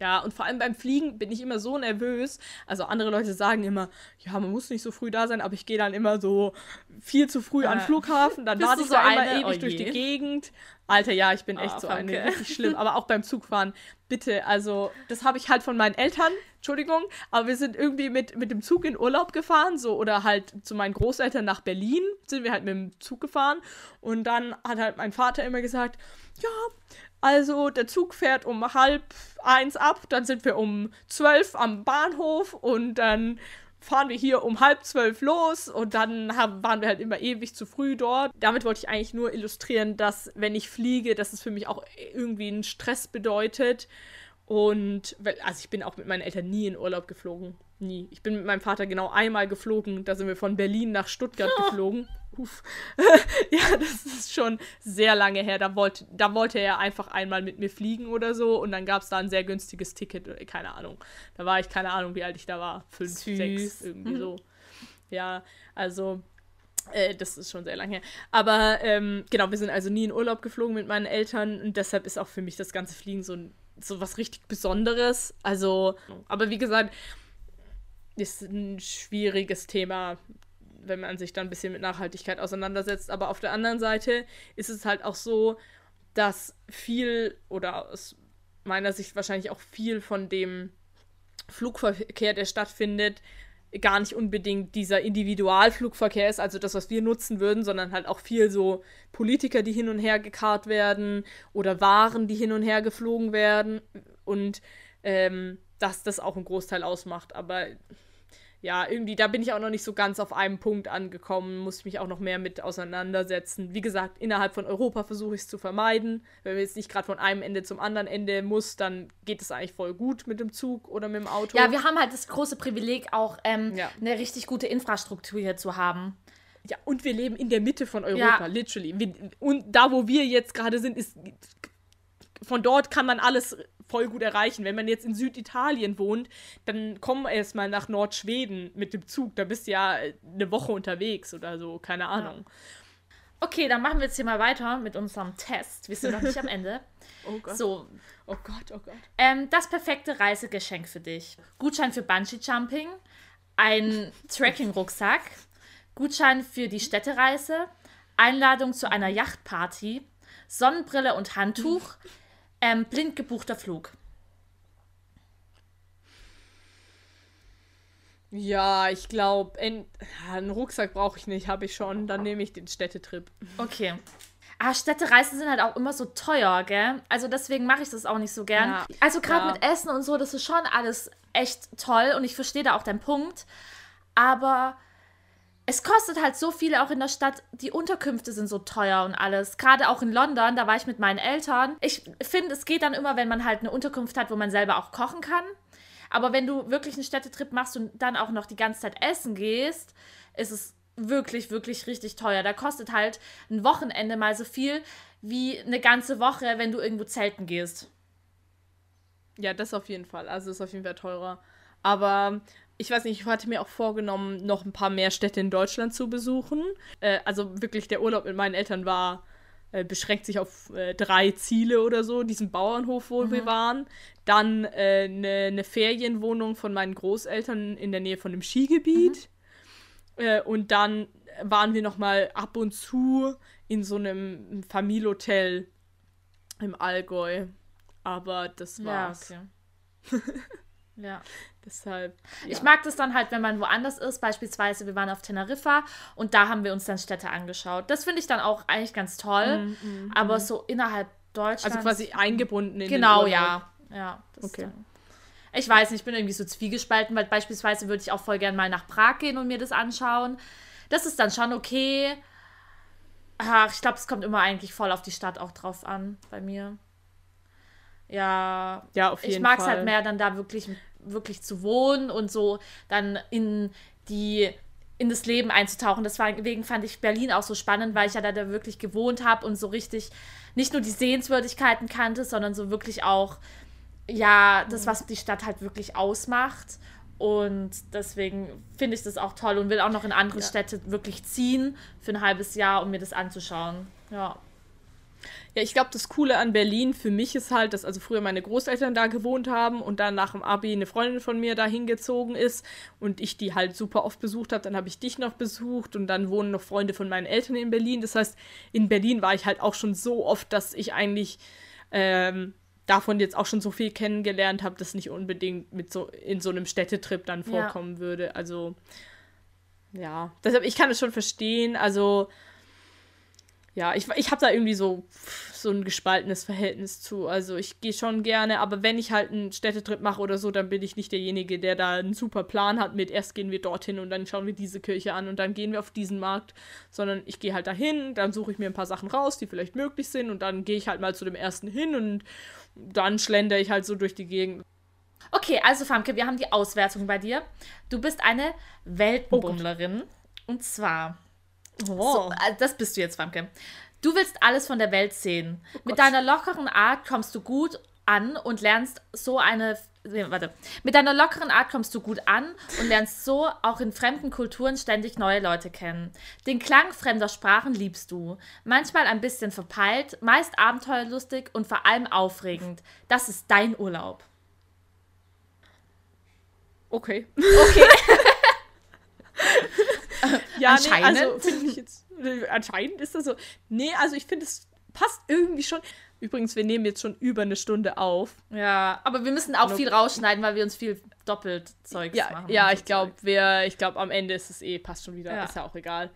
Ja, und vor allem beim Fliegen bin ich immer so nervös. Also andere Leute sagen immer, ja, man muss nicht so früh da sein, aber ich gehe dann immer so viel zu früh ja. an den Flughafen, dann warte ich so einmal eine? ewig oh durch die Gegend. Alter, ja, ich bin echt oh, so danke. eine, richtig schlimm. Aber auch beim Zugfahren, bitte, also das habe ich halt von meinen Eltern, Entschuldigung, aber wir sind irgendwie mit, mit dem Zug in Urlaub gefahren, so oder halt zu meinen Großeltern nach Berlin sind wir halt mit dem Zug gefahren und dann hat halt mein Vater immer gesagt, ja, also der Zug fährt um halb eins ab, dann sind wir um zwölf am Bahnhof und dann fahren wir hier um halb zwölf los und dann haben, waren wir halt immer ewig zu früh dort. Damit wollte ich eigentlich nur illustrieren, dass wenn ich fliege, dass es für mich auch irgendwie einen Stress bedeutet. Und also ich bin auch mit meinen Eltern nie in Urlaub geflogen. Nie. Ich bin mit meinem Vater genau einmal geflogen. Da sind wir von Berlin nach Stuttgart oh. geflogen. Uff. ja, das ist schon sehr lange her. Da wollte, da wollte er einfach einmal mit mir fliegen oder so. Und dann gab es da ein sehr günstiges Ticket. Keine Ahnung. Da war ich, keine Ahnung, wie alt ich da war. Fünf, Süß. sechs, irgendwie mhm. so. Ja, also äh, das ist schon sehr lange her. Aber ähm, genau, wir sind also nie in Urlaub geflogen mit meinen Eltern. Und deshalb ist auch für mich das ganze Fliegen so, so was richtig Besonderes. Also, aber wie gesagt, ist ein schwieriges Thema wenn man sich dann ein bisschen mit Nachhaltigkeit auseinandersetzt. Aber auf der anderen Seite ist es halt auch so, dass viel oder aus meiner Sicht wahrscheinlich auch viel von dem Flugverkehr, der stattfindet, gar nicht unbedingt dieser Individualflugverkehr ist, also das, was wir nutzen würden, sondern halt auch viel so Politiker, die hin und her gekarrt werden oder Waren, die hin und her geflogen werden und ähm, dass das auch einen Großteil ausmacht. Aber ja, irgendwie, da bin ich auch noch nicht so ganz auf einem Punkt angekommen, muss ich mich auch noch mehr mit auseinandersetzen. Wie gesagt, innerhalb von Europa versuche ich es zu vermeiden. Wenn man jetzt nicht gerade von einem Ende zum anderen Ende muss, dann geht es eigentlich voll gut mit dem Zug oder mit dem Auto. Ja, wir haben halt das große Privileg, auch ähm, ja. eine richtig gute Infrastruktur hier zu haben. Ja, und wir leben in der Mitte von Europa, ja. literally. Wir, und da, wo wir jetzt gerade sind, ist von dort kann man alles voll gut erreichen. Wenn man jetzt in Süditalien wohnt, dann komm erst mal nach Nordschweden mit dem Zug. Da bist du ja eine Woche unterwegs oder so, keine Ahnung. Ja. Okay, dann machen wir jetzt hier mal weiter mit unserem Test. Wir sind noch nicht am Ende. Oh Gott. So. Oh Gott, oh Gott. Ähm, das perfekte Reisegeschenk für dich. Gutschein für Bungee-Jumping, ein Trekking-Rucksack, Gutschein für die Städtereise, Einladung zu einer Yachtparty, Sonnenbrille und Handtuch, ähm, blind gebuchter Flug. Ja, ich glaube, einen Rucksack brauche ich nicht, habe ich schon. Dann nehme ich den Städtetrip. Okay. Ah, Städtereisen sind halt auch immer so teuer, gell? Also deswegen mache ich das auch nicht so gern. Ja. Also gerade ja. mit Essen und so, das ist schon alles echt toll und ich verstehe da auch deinen Punkt. Aber es kostet halt so viel auch in der Stadt. Die Unterkünfte sind so teuer und alles. Gerade auch in London, da war ich mit meinen Eltern. Ich finde, es geht dann immer, wenn man halt eine Unterkunft hat, wo man selber auch kochen kann. Aber wenn du wirklich einen Städtetrip machst und dann auch noch die ganze Zeit essen gehst, ist es wirklich, wirklich richtig teuer. Da kostet halt ein Wochenende mal so viel wie eine ganze Woche, wenn du irgendwo zelten gehst. Ja, das auf jeden Fall. Also ist auf jeden Fall teurer. Aber ich weiß nicht, ich hatte mir auch vorgenommen, noch ein paar mehr Städte in Deutschland zu besuchen. Äh, also wirklich, der Urlaub mit meinen Eltern war, äh, beschränkt sich auf äh, drei Ziele oder so. Diesen Bauernhof, wo mhm. wir waren. Dann eine äh, ne Ferienwohnung von meinen Großeltern in der Nähe von dem Skigebiet. Mhm. Äh, und dann waren wir noch mal ab und zu in so einem Familienhotel im Allgäu. Aber das war's. Ja, okay. ja. Deshalb. Ja. Ich mag das dann halt, wenn man woanders ist. Beispielsweise, wir waren auf Teneriffa und da haben wir uns dann Städte angeschaut. Das finde ich dann auch eigentlich ganz toll. Mm, mm, aber mm. so innerhalb Deutschlands. Also quasi eingebunden in Genau, ja. Ja, das Okay. Ich weiß nicht, ich bin irgendwie so zwiegespalten, weil beispielsweise würde ich auch voll gern mal nach Prag gehen und mir das anschauen. Das ist dann schon okay. Ach, ich glaube, es kommt immer eigentlich voll auf die Stadt auch drauf an bei mir. Ja, Ja, auf jeden ich mag es halt mehr, dann da wirklich, wirklich zu wohnen und so dann in die in das Leben einzutauchen. Deswegen fand ich Berlin auch so spannend, weil ich ja da, da wirklich gewohnt habe und so richtig nicht nur die Sehenswürdigkeiten kannte, sondern so wirklich auch ja, das, was die Stadt halt wirklich ausmacht. Und deswegen finde ich das auch toll und will auch noch in andere Städte wirklich ziehen für ein halbes Jahr, um mir das anzuschauen. Ja. Ja, ich glaube, das Coole an Berlin für mich ist halt, dass also früher meine Großeltern da gewohnt haben und dann nach dem Abi eine Freundin von mir da hingezogen ist und ich die halt super oft besucht habe. Dann habe ich dich noch besucht und dann wohnen noch Freunde von meinen Eltern in Berlin. Das heißt, in Berlin war ich halt auch schon so oft, dass ich eigentlich ähm, davon jetzt auch schon so viel kennengelernt habe, dass nicht unbedingt mit so in so einem Städtetrip dann Ja. vorkommen würde. Also ja, deshalb ich kann es schon verstehen. Also ja, ich, ich habe da irgendwie so, so ein gespaltenes Verhältnis zu. Also ich gehe schon gerne, aber wenn ich halt einen Städtetrip mache oder so, dann bin ich nicht derjenige, der da einen super Plan hat mit erst gehen wir dorthin und dann schauen wir diese Kirche an und dann gehen wir auf diesen Markt, sondern ich gehe halt dahin, dann suche ich mir ein paar Sachen raus, die vielleicht möglich sind und dann gehe ich halt mal zu dem ersten hin und dann schlender ich halt so durch die Gegend. Okay, also Famke, wir haben die Auswertung bei dir. Du bist eine Weltenbummlerin. und zwar, so, äh, das bist du jetzt, Famke. Du willst alles von der Welt sehen. Mit deiner lockeren Art kommst du gut an und lernst so eine. Nee, warte. Mit deiner lockeren Art kommst du gut an und lernst so auch in fremden Kulturen ständig neue Leute kennen. Den Klang fremder Sprachen liebst du. Manchmal ein bisschen verpeilt, meist abenteuerlustig und vor allem aufregend. Das ist dein Urlaub. Okay. Okay. Ja, nee, Anscheinend. also finde ich jetzt. äh, Anscheinend ist das so. Nee, also ich finde, es passt irgendwie schon. Übrigens, wir nehmen jetzt schon über eine Stunde auf. Ja, aber wir müssen auch viel rausschneiden, weil wir uns viel doppelt Zeugs Ja, machen. ja ich glaube, ich glaube, am Ende ist es eh, passt schon wieder, Ja. ist ja auch egal.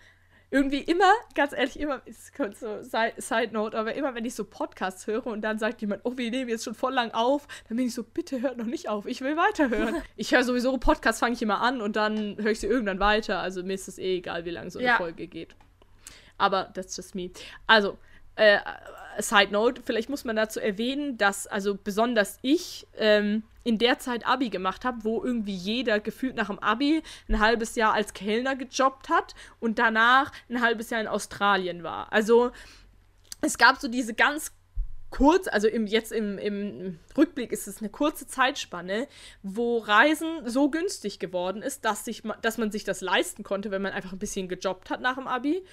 Irgendwie immer, ganz ehrlich, immer, ist kurz so Side, Side Note, aber immer wenn ich so Podcasts höre und dann sagt jemand, oh, wir nehmen jetzt schon voll lang auf, dann bin ich so, bitte hört noch nicht auf, ich will weiterhören. ich höre sowieso Podcasts, fange ich immer an und dann höre ich sie irgendwann weiter, also mir ist es eh egal, wie lange so eine Ja. Folge geht. Aber that's just me. Also, äh, Side Note, vielleicht muss man dazu erwähnen, dass also besonders ich ähm, in der Zeit Abi gemacht habe, wo irgendwie jeder gefühlt nach dem Abi ein halbes Jahr als Kellner gejobbt hat und danach ein halbes Jahr in Australien war. Also es gab so diese ganz kurz, also im, jetzt im, im Rückblick ist es eine kurze Zeitspanne, wo Reisen so günstig geworden ist, dass, sich, dass man sich das leisten konnte, wenn man einfach ein bisschen gejobbt hat nach dem Abi.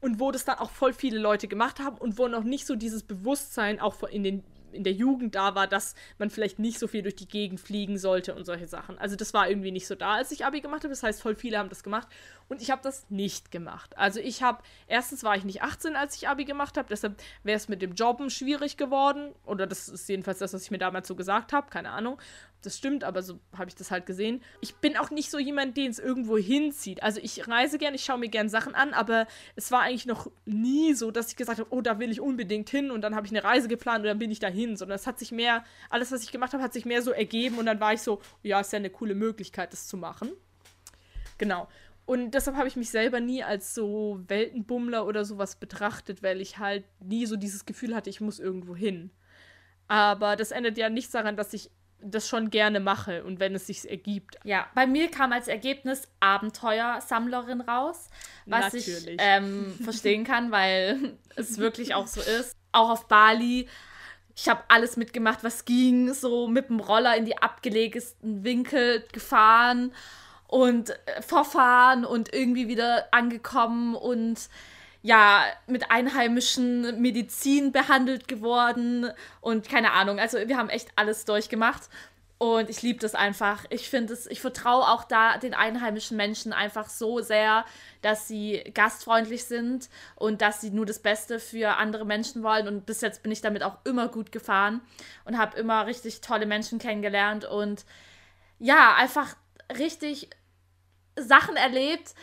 Und wo das dann auch voll viele Leute gemacht haben und wo noch nicht so dieses Bewusstsein auch in, den, in der Jugend da war, dass man vielleicht nicht so viel durch die Gegend fliegen sollte und solche Sachen. Also das war irgendwie nicht so da, als ich Abi gemacht habe. Das heißt, voll viele haben das gemacht und ich habe das nicht gemacht. Also ich habe, erstens war ich nicht 18, als ich Abi gemacht habe, deshalb wäre es mit dem Jobben schwierig geworden. Oder das ist jedenfalls das, was ich mir damals so gesagt habe, keine Ahnung. Das stimmt, aber so habe ich das halt gesehen. Ich bin auch nicht so jemand, den es irgendwo hinzieht. Also ich reise gern, ich schaue mir gern Sachen an, aber es war eigentlich noch nie so, dass ich gesagt habe, oh, da will ich unbedingt hin und dann habe ich eine Reise geplant und dann bin ich dahin, sondern es hat sich mehr, alles, was ich gemacht habe, hat sich mehr so ergeben und dann war ich so, ja, ist ja eine coole Möglichkeit, das zu machen. Genau. Und deshalb habe ich mich selber nie als so Weltenbummler oder sowas betrachtet, weil ich halt nie so dieses Gefühl hatte, ich muss irgendwo hin. Aber das ändert ja nichts daran, dass ich das schon gerne mache und wenn es sich ergibt. Ja, bei mir kam als Ergebnis Abenteuersammlerin raus, was ich Natürlich. ähm, verstehen kann, weil es wirklich auch so ist. Auch auf Bali. Ich habe alles mitgemacht, was ging, so mit dem Roller in die abgelegensten Winkel gefahren und äh, vorfahren und irgendwie wieder angekommen und ja, mit einheimischen Medizin behandelt geworden und keine Ahnung. Also wir haben echt alles durchgemacht und ich liebe das einfach. Ich finde es, ich vertraue auch da den einheimischen Menschen einfach so sehr, dass sie gastfreundlich sind und dass sie nur das Beste für andere Menschen wollen. Und bis jetzt bin ich damit auch immer gut gefahren und habe immer richtig tolle Menschen kennengelernt und ja, einfach richtig Sachen erlebt,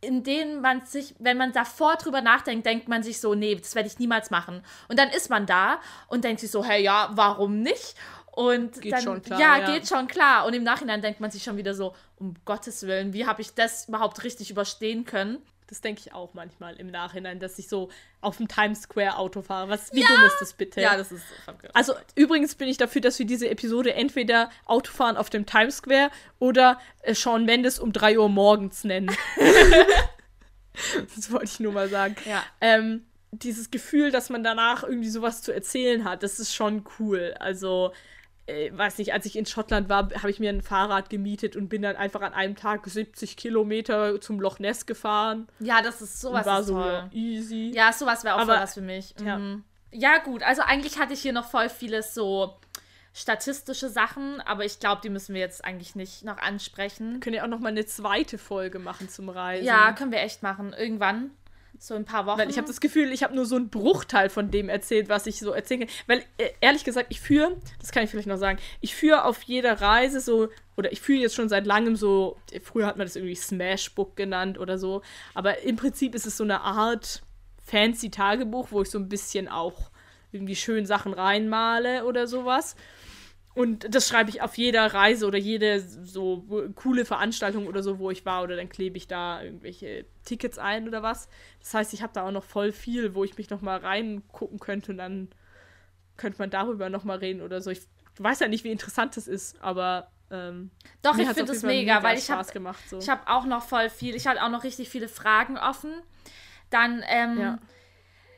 in denen man sich, wenn man davor drüber nachdenkt, denkt man sich so, nee, das werde ich niemals machen. Und dann ist man da und denkt sich so, hey, ja, warum nicht? Und Geht dann, schon klar, ja, ja. geht schon klar. Und im Nachhinein denkt man sich schon wieder so, um Gottes Willen, wie habe ich das überhaupt richtig überstehen können? Das denke ich auch manchmal im Nachhinein, dass ich so auf dem Times Square Auto fahre. Was, wie dumm ist das bitte? das ist Also übrigens bin ich dafür, dass wir diese Episode entweder Autofahren auf dem Times Square oder äh, Sean Mendes um 3 Uhr morgens nennen. das wollte ich nur mal sagen. Ja. Ähm, dieses Gefühl, dass man danach irgendwie sowas zu erzählen hat, das ist schon cool. Also, äh, weiß nicht, als ich in Schottland war, habe ich mir ein Fahrrad gemietet und bin dann einfach an einem Tag 70 Kilometer zum Loch Ness gefahren. Ja, das ist sowas und war ist so toll. easy. Ja, sowas wäre auch Aber- was für mich. ja. Mhm. Ja, gut. Also eigentlich hatte ich hier noch voll vieles so statistische Sachen, aber ich glaube, die müssen wir jetzt eigentlich nicht noch ansprechen. Wir können ja auch noch mal eine zweite Folge machen zum Reisen. Ja, können wir echt machen. Irgendwann. So in ein paar Wochen. Weil ich habe das Gefühl, ich habe nur so einen Bruchteil von dem erzählt, was ich so erzählen kann. Weil, äh, ehrlich gesagt, ich führe, das kann ich vielleicht noch sagen, ich führe auf jeder Reise so, oder ich führe jetzt schon seit langem so, früher hat man das irgendwie Smashbook genannt oder so, aber im Prinzip ist es so eine Art fancy Tagebuch, wo ich so ein bisschen auch irgendwie schön Sachen reinmale oder sowas. Und das schreibe ich auf jeder Reise oder jede so coole Veranstaltung oder so, wo ich war. Oder dann klebe ich da irgendwelche Tickets ein oder was. Das heißt, ich habe da auch noch voll viel, wo ich mich noch mal reingucken könnte und dann könnte man darüber noch mal reden oder so. Ich weiß ja nicht, wie interessant das ist, aber ähm, Doch, ich finde es Fall mega, weil ich habe gemacht. So. ich habe auch noch voll viel, ich hatte auch noch richtig viele Fragen offen. Dann ähm, Ja.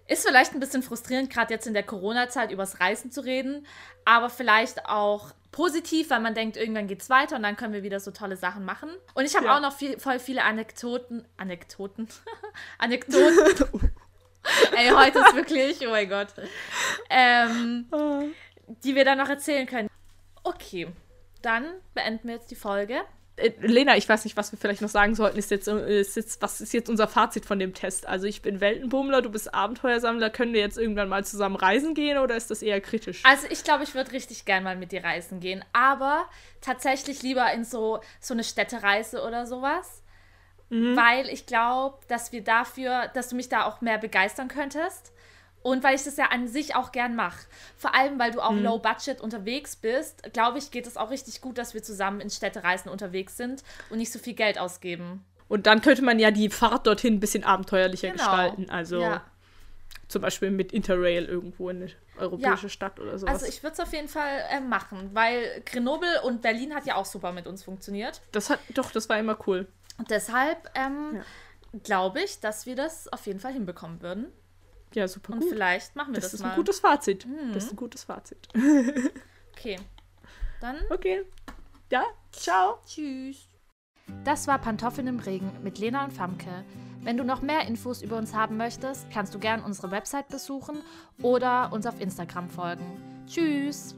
Ist vielleicht ein bisschen frustrierend, gerade jetzt in der Corona-Zeit übers Reisen zu reden, aber vielleicht auch positiv, weil man denkt, irgendwann geht's weiter und dann können wir wieder so tolle Sachen machen. Und ich habe Ja. auch noch viel, voll viele Anekdoten, Anekdoten, Anekdoten. Ey, heute ist wirklich, oh mein Gott, ähm, Ah. die wir dann noch erzählen können. Okay, dann beenden wir jetzt die Folge. Äh, Lena, ich weiß nicht, was wir vielleicht noch sagen sollten, ist jetzt, äh, ist jetzt, was ist jetzt unser Fazit von dem Test? Also ich bin Weltenbummler, du bist Abenteuersammler, können wir jetzt irgendwann mal zusammen reisen gehen oder ist das eher kritisch? Also ich glaube, ich würde richtig gern mal mit dir reisen gehen, aber tatsächlich lieber in so, so eine Städtereise oder sowas. Weil ich glaube, dass wir dafür, dass du mich da auch mehr begeistern könntest. Und weil ich das ja an sich auch gern mache. Vor allem, weil du auch low budget unterwegs bist, glaube ich, geht es auch richtig gut, dass wir zusammen in Städtereisen unterwegs sind und nicht so viel Geld ausgeben. Und dann könnte man ja die Fahrt dorthin ein bisschen abenteuerlicher Genau. gestalten. Also Ja. zum Beispiel mit Interrail irgendwo in eine europäische Ja. Stadt oder sowas. Also ich würde es auf jeden Fall äh, machen, weil Grenoble und Berlin hat ja auch super mit uns funktioniert. das hat, doch, das war immer cool. Und deshalb ähm, Ja. glaube ich, dass wir das auf jeden Fall hinbekommen würden. Ja, super Und gut. vielleicht machen wir Das, das, ist mal. ein gutes Fazit. Mhm. Das ist ein gutes Fazit. okay. Dann Okay. Ja, ciao. tschüss. Das war Pantoffeln im Regen mit Lena und Famke. Wenn du noch mehr Infos über uns haben möchtest, kannst du gern unsere Website besuchen oder uns auf Instagram folgen. Tschüss!